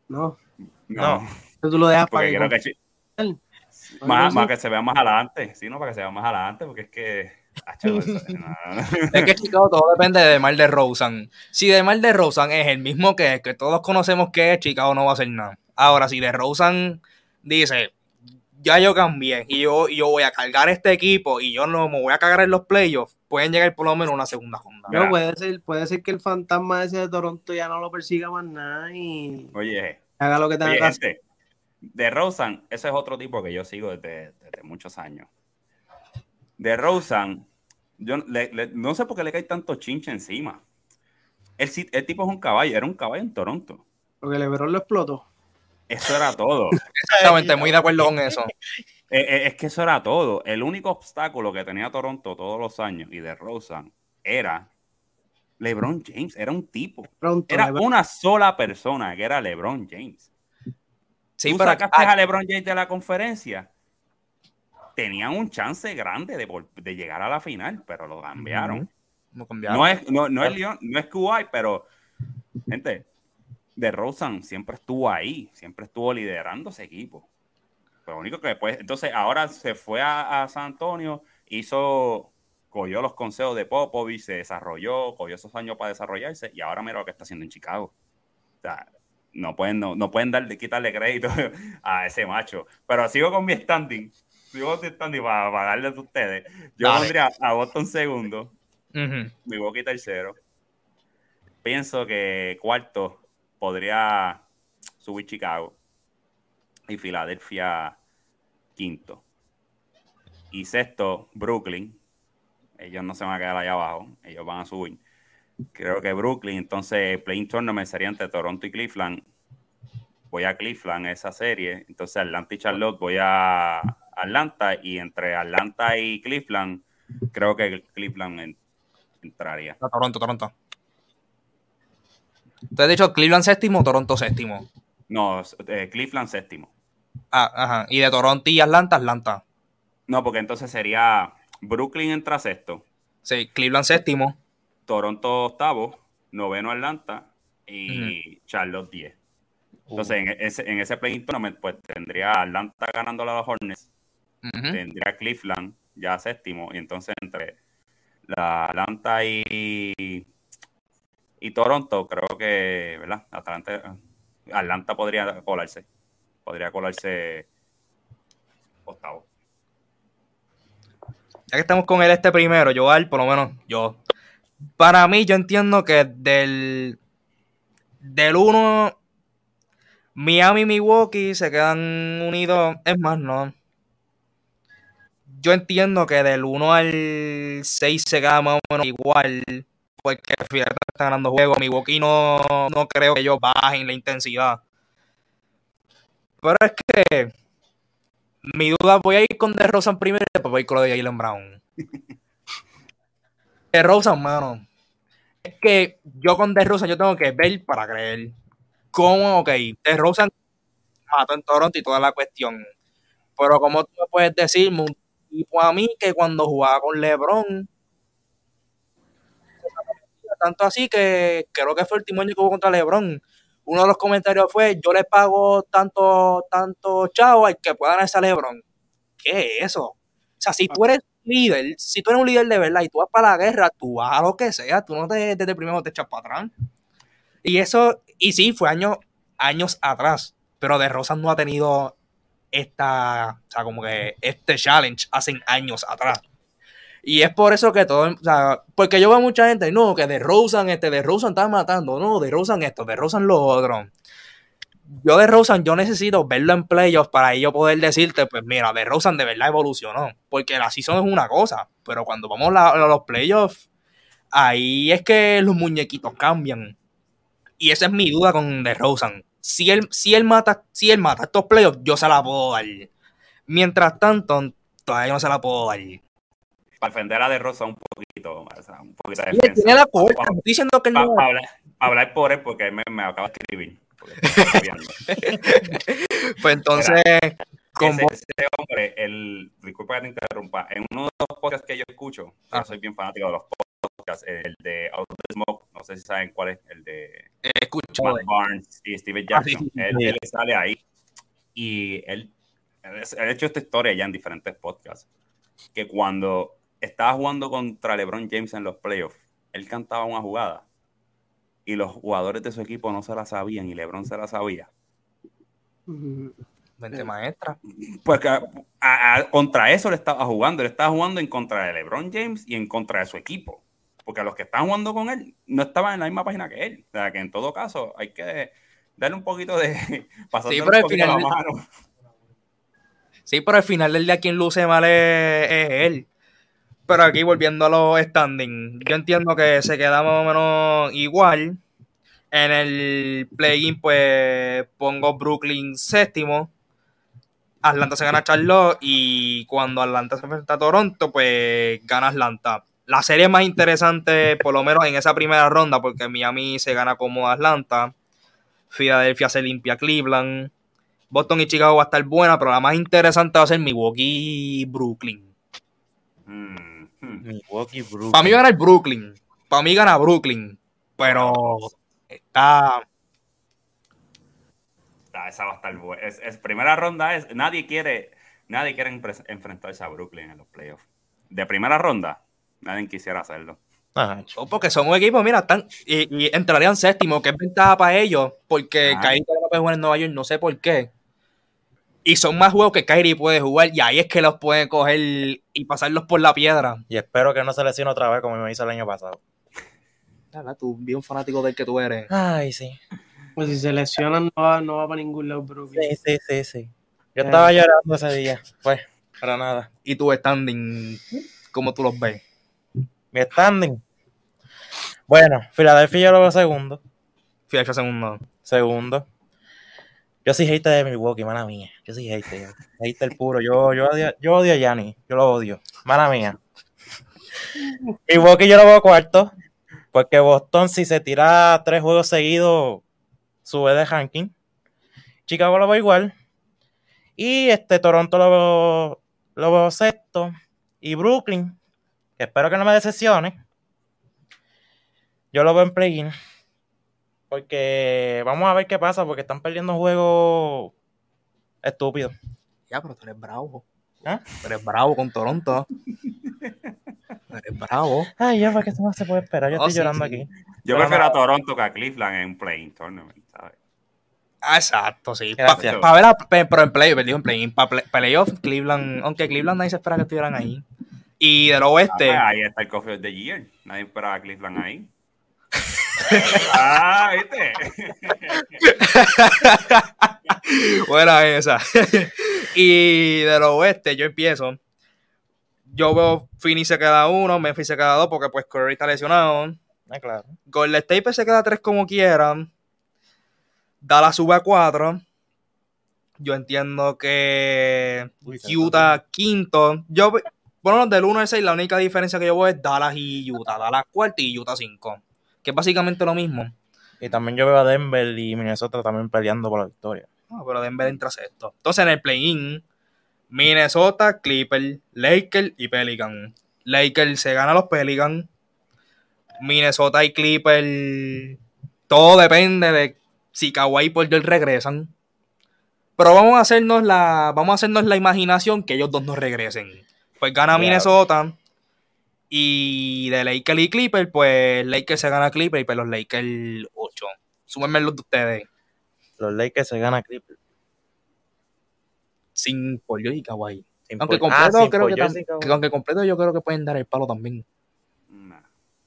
No, no, No. tú lo dejas para porque que quiero que, más, más que se vea más adelante, sí, no, para que se vea más adelante, porque es que. acho, eso- no, no, no. Es que Chicago todo depende de Mar de Rosen. Si de Mar de Rosen es el mismo que es, que todos conocemos que es, Chicago no va a hacer nada. Ahora, si de Rosen dice, ya yo cambié y yo, y yo voy a cargar este equipo y yo no me voy a cagar en los playoffs, pueden llegar por lo menos a una segunda ronda. no, puede ser, puede ser que el fantasma ese de Toronto ya no lo persiga más nada y Oye, haga lo que tenga oye, que hacer. de Rosen, ese es otro tipo que yo sigo desde, desde muchos años. De Rosen, yo le- le- no sé por qué le cae tanto chinche encima. El tipo es un caballo, era un caballo en Toronto. Porque LeBron lo explotó. Eso era todo. Exactamente, muy de acuerdo con eso. Eh, eh, es que eso era todo. El único obstáculo que tenía Toronto todos los años y de Rosen era LeBron James. Era un tipo. Pronto, Era LeBron- una sola persona que era LeBron James. Sí, Tú pero sacaste a LeBron James de la conferencia. Tenían un chance grande de, de llegar a la final, pero lo cambiaron. no cambiaron. No es, no, no es Leon, no es Kuwait, pero gente, de Rosen siempre estuvo ahí, siempre estuvo liderando ese equipo. Lo único que después, entonces ahora se fue a, a San Antonio, hizo, cogió los consejos de Popovich, se desarrolló, cogió esos años para desarrollarse y ahora mira lo que está haciendo en Chicago. O sea, no pueden, no, no pueden darle, quitarle crédito a ese macho. Pero sigo con mi standing, sigo con mi standing para, para darle a ustedes. Yo Dale. pondría a Boston segundo, Ujú. Milwaukee tercero. Pienso que cuarto podría subir Chicago y Filadelfia quinto. Y sexto, Brooklyn. Ellos no se van a quedar allá abajo, ellos van a subir. Creo que Brooklyn, entonces Playing Tournament sería entre Toronto y Cleveland. Voy a Cleveland esa serie. Entonces Atlanta y Charlotte voy a Atlanta y entre Atlanta y Cleveland creo que Cleveland en- entraría. A Toronto, Toronto. Te he dicho Cleveland séptimo, Toronto séptimo. No, eh, Cleveland séptimo. Ah, ajá. Y de Toronto y Atlanta, Atlanta. No, porque entonces sería Brooklyn entra sexto, Sí, Cleveland séptimo. Toronto octavo, noveno Atlanta y Charlotte 10. Entonces, en ese, en ese play tournament, pues tendría Atlanta ganando a los Hornets, tendría Cleveland ya séptimo, y entonces entre la Atlanta y, y Toronto, creo que, ¿verdad? Atlanta, Atlanta podría colarse, podría colarse octavo. Ya que estamos con el este primero, yo, Al, por lo menos, yo. Para mí, yo entiendo que del. Del 1. Miami y Milwaukee se quedan unidos. Es más, no. Yo entiendo que del 1 al 6 se queda más o menos igual. Porque Filadelfia está ganando juegos. Milwaukee no, no creo que ellos bajen la intensidad. Pero es que mi duda, voy a ir con DeRozan primero y después voy a ir con lo de Jalen Brown. DeRozan, mano. Es que yo con DeRozan yo tengo que ver para creer. ¿Cómo? Ok, DeRozan mató en Toronto y toda la cuestión. Pero como tú me puedes decirme un tipo a mí que cuando jugaba con LeBron tanto así que creo que fue el último año que jugó contra LeBron. Uno de los comentarios fue, yo le pago tanto, tanto chavo al que pueda ganar a LeBron. ¿Qué es eso? O sea, si tú eres líder, si tú eres un líder de verdad y tú vas para la guerra, tú vas a lo que sea, tú no te, desde primero te echas para atrás. Y eso, y sí, fue años, años atrás, pero de Rosas no ha tenido esta, o sea, como que este challenge hace años atrás. Y es por eso que todo, o sea, porque yo veo mucha gente, no, que de Rosen, este, de Rosen está matando, no, de Rosen esto, de Rosen lo otro. yo de Rosen, yo necesito verlo en playoffs para yo poder decirte, pues mira, de Rosen de verdad evolucionó. Porque la season es una cosa, pero cuando vamos a los playoffs, ahí es que los muñequitos cambian. Y esa es mi duda con de Rosen. Si él, si él mata, si él mata estos playoffs, yo se la puedo dar. Mientras tanto, todavía no se la puedo dar. Para defender a de Rosa un poquito, o sea, un poquito de él defensa. tiene la estoy diciendo que él no. pa hablar, pa hablar por él porque me, me acaba de escribir. Pues entonces, con ese, ese hombre, el, disculpa que te interrumpa, en uno de los podcasts que yo escucho, Ah. yo soy bien fanático de los podcasts, el de Out of the Smoke, no sé si saben cuál es, el de escucho, Matt Barnes y Steven Ah, sí, Jackson. sí, él, sí. él sale ahí y él, él ha hecho esta historia ya en diferentes podcasts, que cuando estaba jugando contra LeBron James en los playoffs, él cantaba una jugada y los jugadores de su equipo no se la sabían y LeBron se la sabía. Ujú. mente maestra. Porque a- a- a- contra eso le estaba jugando. Él estaba jugando en contra de LeBron James y en contra de su equipo. Porque los que estaban jugando con él no estaban en la misma página que él. O sea, que en todo caso hay que darle un poquito de. pasarle Sí, un pero al final- la mano. Sí, pero al final del día quien luce mal es, es él. Pero aquí volviendo a los standings, yo entiendo que se queda más o menos igual. En el play-in, pues pongo Brooklyn séptimo. Atlanta se gana Charlotte. Y cuando Atlanta se enfrenta a Toronto, pues gana Atlanta. La serie más interesante, por lo menos en esa primera ronda, porque Miami se gana como Atlanta. Filadelfia se limpia Cleveland. Boston y Chicago va a estar buena, pero la más interesante va a ser Milwaukee y Brooklyn. Mm, hmm. Milwaukee Brooklyn. Para mí gana el Brooklyn. Para mí gana Brooklyn. Pero está. Ah, esa va a estar buena. Es, es- primera ronda es. Nadie quiere. Nadie quiere enfrentarse a Brooklyn en los playoffs. De primera ronda, nadie quisiera hacerlo. Ah, Porque son un equipo, mira, están, y, y entrarían séptimo, que es ventaja para ellos, porque todavía no puede jugar en Nueva York, no sé por qué. Y son más juegos que Kyrie puede jugar, y ahí es que los pueden coger y pasarlos por la piedra. y espero que no se lesione otra vez como me hizo el año pasado. Tú, bien fanático del que tú eres. Ay, sí. Pues si se lesionan, no va, no va para ningún lado, Brooklyn. Sí, sí, sí, sí. Yo Eh. estaba llorando ese día. Pues, para nada. Y tu standing, ¿cómo tú los ves? Mi standing. Bueno, Filadelfia yo lo veo segundo. Filadelfia segundo. Segundo. Yo soy hater de Milwaukee, mala mía. Yo soy hater. Hater puro. Yo, yo, odio, yo odio a Gianni. Yo lo odio. Mala mía. Milwaukee yo lo veo cuarto. Porque Boston, si se tira tres juegos seguidos, sube de ranking. Chicago lo veo igual. Y este Toronto lo veo, lo veo sexto. Y Brooklyn, que espero que no me decepcione. Yo lo veo en play-in. Porque vamos a ver qué pasa, porque están perdiendo juegos estúpidos. Ya, pero tú eres bravo. ¿Ah? Tú eres bravo con Toronto. Tú eres bravo. Ay, ya, porque esto no se puede esperar. Yo Oh, estoy sí, llorando sí. aquí. Yo Pero prefiero a Toronto que a Cleveland en un playing tournament, ¿sabes? Ah, exacto, sí. Gracias. Para ver a, pe- pero en play, digo en play, para playoff, Cleveland, aunque Cleveland nadie se espera que estuvieran ahí. Y del oeste, Ah, ahí está el Coffee of the Year. Nadie esperaba a Cleveland ahí. Ah, ¿viste? buena esa. y del oeste, yo empiezo. Yo veo Phoenix se queda uno, Memphis se queda dos, porque pues Curry está lesionado. Ah, claro. Golden State pues, se queda tres como quieran. Dallas sube a cuatro. Yo entiendo que Uy, Utah quinto. Yo, bueno, del 1 al 6, la única diferencia que yo veo es Dallas y Utah. Dallas cuarto y Utah 5. Que es básicamente lo mismo. Y también yo veo a Denver y Minnesota también peleando por la victoria. Ah, pero Denver entra sexto. Entonces en el play-in, Minnesota, Clippers, Lakers y Pelican. Lakers se gana a los Pelican. Minnesota y Clippers. Todo depende de si Kawhi y Paul George regresan. Pero vamos a hacernos la. Vamos a hacernos la imaginación que ellos dos no regresen. Pues gana Claro. Minnesota. Y de Lakers y Clippers, pues Lakers se gana a Clippers y pues los Lakers 8. Súmenme los de ustedes. Los Lakers se ganan Clippers. Sin George y Kawhi. Sin Aunque completo, Ah, sin creo que, George tam- y Kawhi. que aunque completo yo creo que pueden dar el palo también. Nah,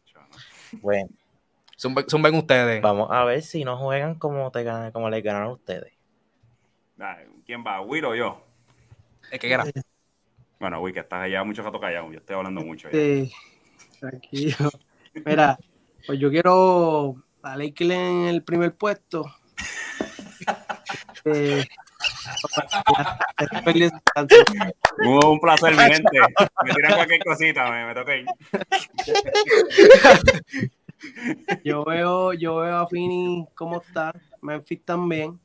yo no. Bueno. Zumben, zumben ustedes. Vamos a ver si no juegan como, te ganan, como les ganaron ustedes. Dale, ¿Quién va? ¿Will o yo? Es que era. Bueno, que estás allá mucho rato callado. Yo estoy hablando mucho. Sí, tranquilo. Mira, pues yo quiero a Lakers en el primer puesto. Eh, Un, un placer, mi gente. Me tiran cualquier cosita, me, me ir. yo veo, yo veo a Fini cómo está, Memphis también.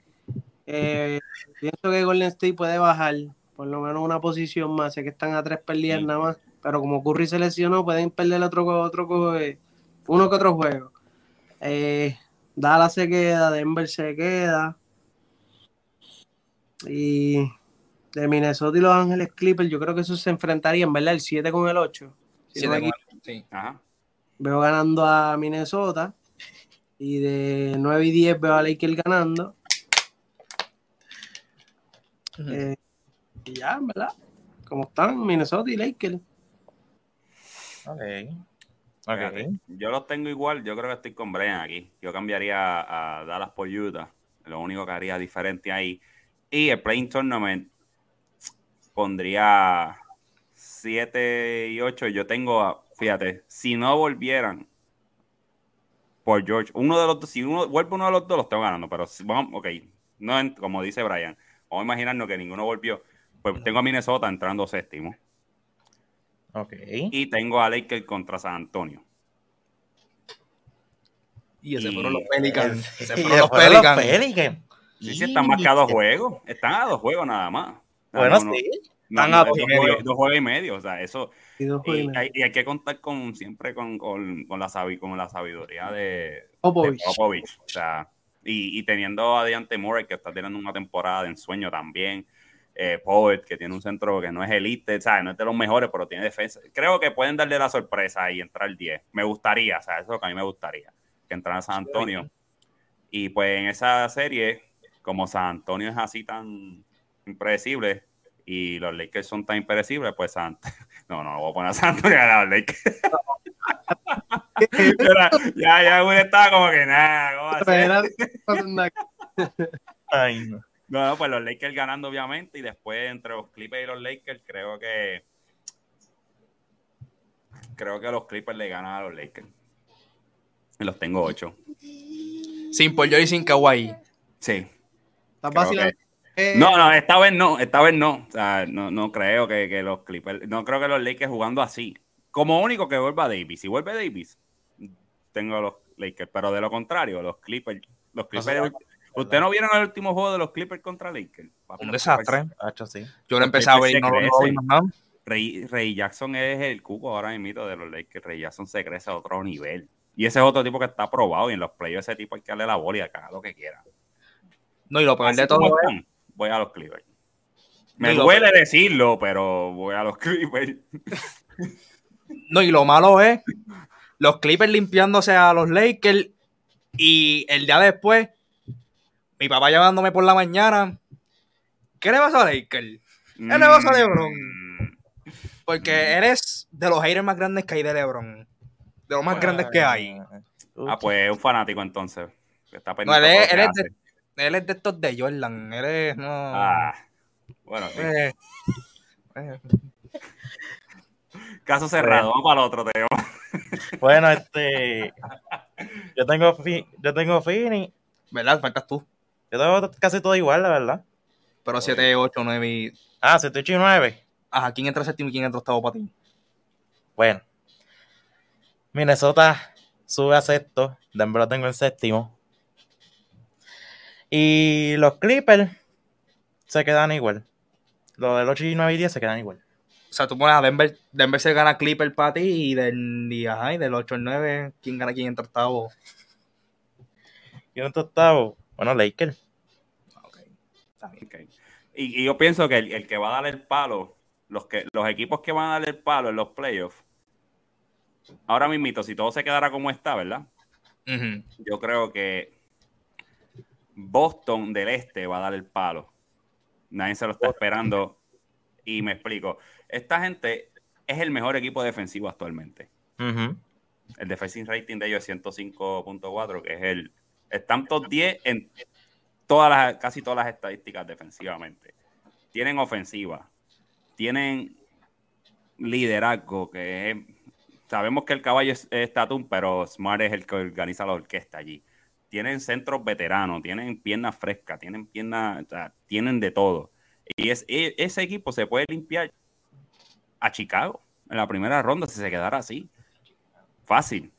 Eh, pienso que Golden State puede bajar por lo menos una posición más. Sé que están a tres perdidas Sí. nada más, pero como Curry se lesionó, pueden perder otro, otro eh, uno que otro juego. Eh, Dallas se queda, Denver se queda. Y de Minnesota y Los Ángeles Clippers, yo creo que esos se enfrentarían, ¿verdad? El 7 con el 8. Si Sí, no. Ajá. veo ganando a Minnesota. Y de 9 y 10 veo a Lakers ganando. Eh, y ya, ¿verdad? Como están Minnesota y Lakers. Ok. Fíjate, Ok. Yo los tengo igual. Yo creo que estoy con Brian aquí. Yo cambiaría a Dallas por Utah. Lo único que haría diferente ahí. Y el Playing Tournament pondría 7 y 8. Yo tengo, fíjate, si no volvieran por George, uno de los dos, si uno vuelve uno de los dos, los tengo ganando. Pero si- vamos, ok, no como dice Brian, vamos a imaginarnos que ninguno volvió. Pues tengo a Minnesota entrando séptimo. Ok. Y tengo a Lakers contra San Antonio. Y ese Y- fueron los Pelicans. Y Ese fueron los Pelicans. Sí, sí, están más que a dos juegos. Están a dos juegos nada más. No, Bueno, no, no. sí. No, Están no, a dos, juegos, dos juegos y medio. O sea, eso. Y dos Y hay, y hay que contar con siempre con, con, con la, sabi- con la sabiduría de, de Popovich. Popovich. O sea, y, y teniendo a Deante Murray, que está teniendo una temporada de ensueño también. Eh, Poet, que tiene un centro que no es elite, ¿sabes? no es de los mejores, pero tiene defensa. Creo que pueden darle la sorpresa y entrar al 10. Me gustaría, o sea, eso es lo que a mí me gustaría, que entrara a San Antonio. Y pues en esa serie, como San Antonio es así tan impredecible y los Lakers son tan impredecibles, pues San No, no, voy a poner a San Antonio a los Lakers. Ya, ya, güey, estaba como que nada, ¿cómo? Ay, no. No, no, pues los Lakers ganando, obviamente, y después entre los Clippers y los Lakers, creo que. Creo que los Clippers le ganan a los Lakers. Y los tengo ocho. Sin Paul George y sin Kawhi. Sí. Estás vacilando. Eh, No, no, esta vez no, esta vez no. O sea, no, no creo que, que los Clippers, no creo que los Lakers jugando así. Como único que vuelva Davis. Si vuelve Davis, tengo a los Lakers. Pero de lo contrario, los Clippers, los Clippers. ¿Usted no vieron el último juego de los Clippers contra Lakers? Un desastre. Sí. Yo lo empecé a ver y no, no lo vi más nada. Ray, Ray Jackson es el cuco ahora mismo de los Lakers. Ray Jackson se crece a otro nivel. Y ese es otro tipo que está probado. Y en los playoffs ese tipo hay que darle la bola y haga lo que quiera. No, y lo peor Así de todo están, voy a los Clippers. Me lo duele decirlo, pero voy a los Clippers. No, y lo malo es los Clippers limpiándose a los Lakers y el día después, mi papá llamándome por la mañana. ¿Qué le pasa a Lakers? ¿Qué le pasa a LeBron? Mm, Porque eres de los haters más grandes que hay de LeBron. De los más grandes que hay. Ah, pues es un fanático entonces. No, él de es, él de, él es de estos de Jordan. Él es. No. Ah, bueno, sí. Eh, eh, caso cerrado. Vamos para el otro tema. Bueno, este. Yo tengo, fi- yo tengo Fini. ¿Verdad? Faltas tú. Yo tengo casi todo igual, la verdad. Pero 7, 8, 9 y. Ah, 7, 8 y 9. Ajá, ¿quién entra séptimo y quién entra octavo para ti? Bueno. Minnesota sube a sexto. Denver lo tengo en séptimo. Y los Clippers se quedan igual. Los del 8 y 9 y 10 se quedan igual. O sea, tú pones a Denver, Denver se gana Clipper para ti y del, y, ajá, y del 8 al 9, ¿quién gana quién entra octavo? Y un octavo. Bueno, Lakers. Está bien. Y, y yo pienso que el, el que va a dar el palo, los, que, los equipos que van a dar el palo en los playoffs, ahora mismito, si todo se quedara como está, ¿verdad? Yo creo que Boston del Este va a dar el palo. Nadie se lo está esperando. Y me explico. Esta gente es el mejor equipo defensivo actualmente. El defensive rating de ellos es 105.4, que es el. Están top 10 en todas las, casi todas las estadísticas defensivamente. Tienen ofensiva, tienen liderazgo, que sabemos que el caballo es, es Tatum, pero Smart es el que organiza la orquesta allí. Tienen centros veteranos, tienen piernas frescas, tienen piernas, tienen de todo. Y es, e- ese equipo se puede limpiar a Chicago en la primera ronda si se quedara así. Fácil.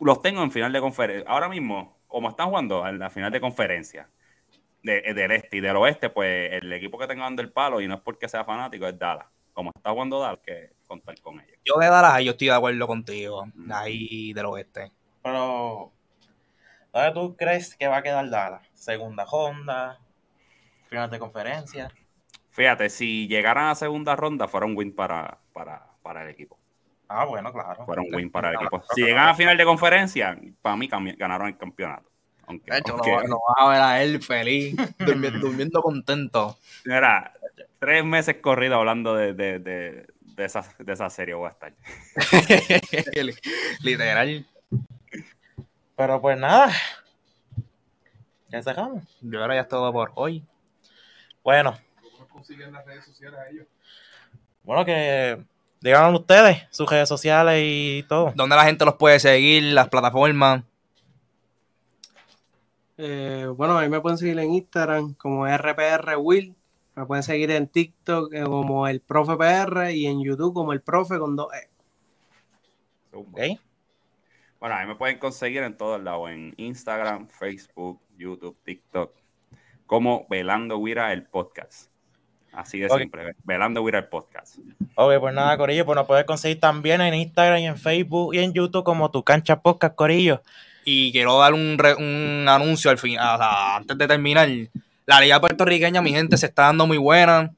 Los tengo en final de conferencia. Ahora mismo, como están jugando en la final de conferencia de- del este y del oeste, pues el equipo que tenga dando el palo, y no es porque sea fanático, es Dallas. Como está jugando Dallas, que contar con ellos. Yo de Dallas, yo estoy de acuerdo contigo. Ahí del oeste. Pero, ¿dónde tú crees que va a quedar Dallas? Segunda ronda, final de conferencia. Fíjate, si llegaran a segunda ronda, fuera un win para, para, para el equipo. Ah, bueno, claro. Fuera un win para el equipo. Si llegan a final de conferencia, para mí ganaron el campeonato. Aunque, De hecho, aunque- lo, lo vas a ver a él feliz, durmiendo, durmiendo contento. Mira, tres meses corrido hablando de, de, de, de esa, de esa serie voy a estar. Literal. Pero pues nada. Ya cerramos. Yo ahora ya es todo por hoy. Bueno, ¿Cómo consiguen las redes sociales a ellos? bueno que díganos ustedes sus redes sociales y todo. ¿Dónde la gente los puede seguir? Las plataformas. Eh, bueno, a mí me pueden seguir en Instagram como RPR Will. Me pueden seguir en TikTok eh, como el profe PR y en YouTube como el profe con dos E. ¿Ok? Bueno, a mí me pueden conseguir en todos lados, en Instagram, Facebook, YouTube, TikTok, como Velando Wira el podcast. Así de Ok. simple, Velando el podcast. Ok, pues nada, Corillo, pues nos puedes conseguir también en Instagram y en Facebook y en YouTube como tu cancha podcast, Corillo. Y quiero dar un, re- un anuncio al fin, o sea, antes de terminar. La liga puertorriqueña, mi gente, se está dando muy buena.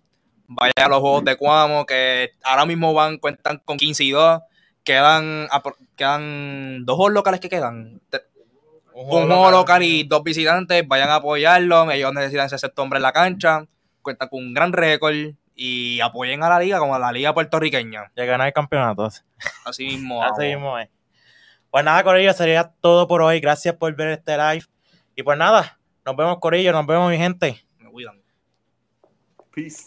Vaya a los juegos de Cuamo, que ahora mismo van, cuentan con 15 y 2. Quedan, quedan dos juegos locales que quedan. Un juego local y dos visitantes. Vayan a apoyarlo. Ellos necesitan ese sexto hombre en la cancha. Cuentan con un gran récord. Y apoyen a la liga como a la liga puertorriqueña. Ya ganar el campeonato. Así mismo. Así mismo es. Pues nada, Corillo, sería todo por hoy. Gracias por ver este live. Y pues nada, nos vemos, Corillo, nos vemos, mi gente. Me cuidan. Peace.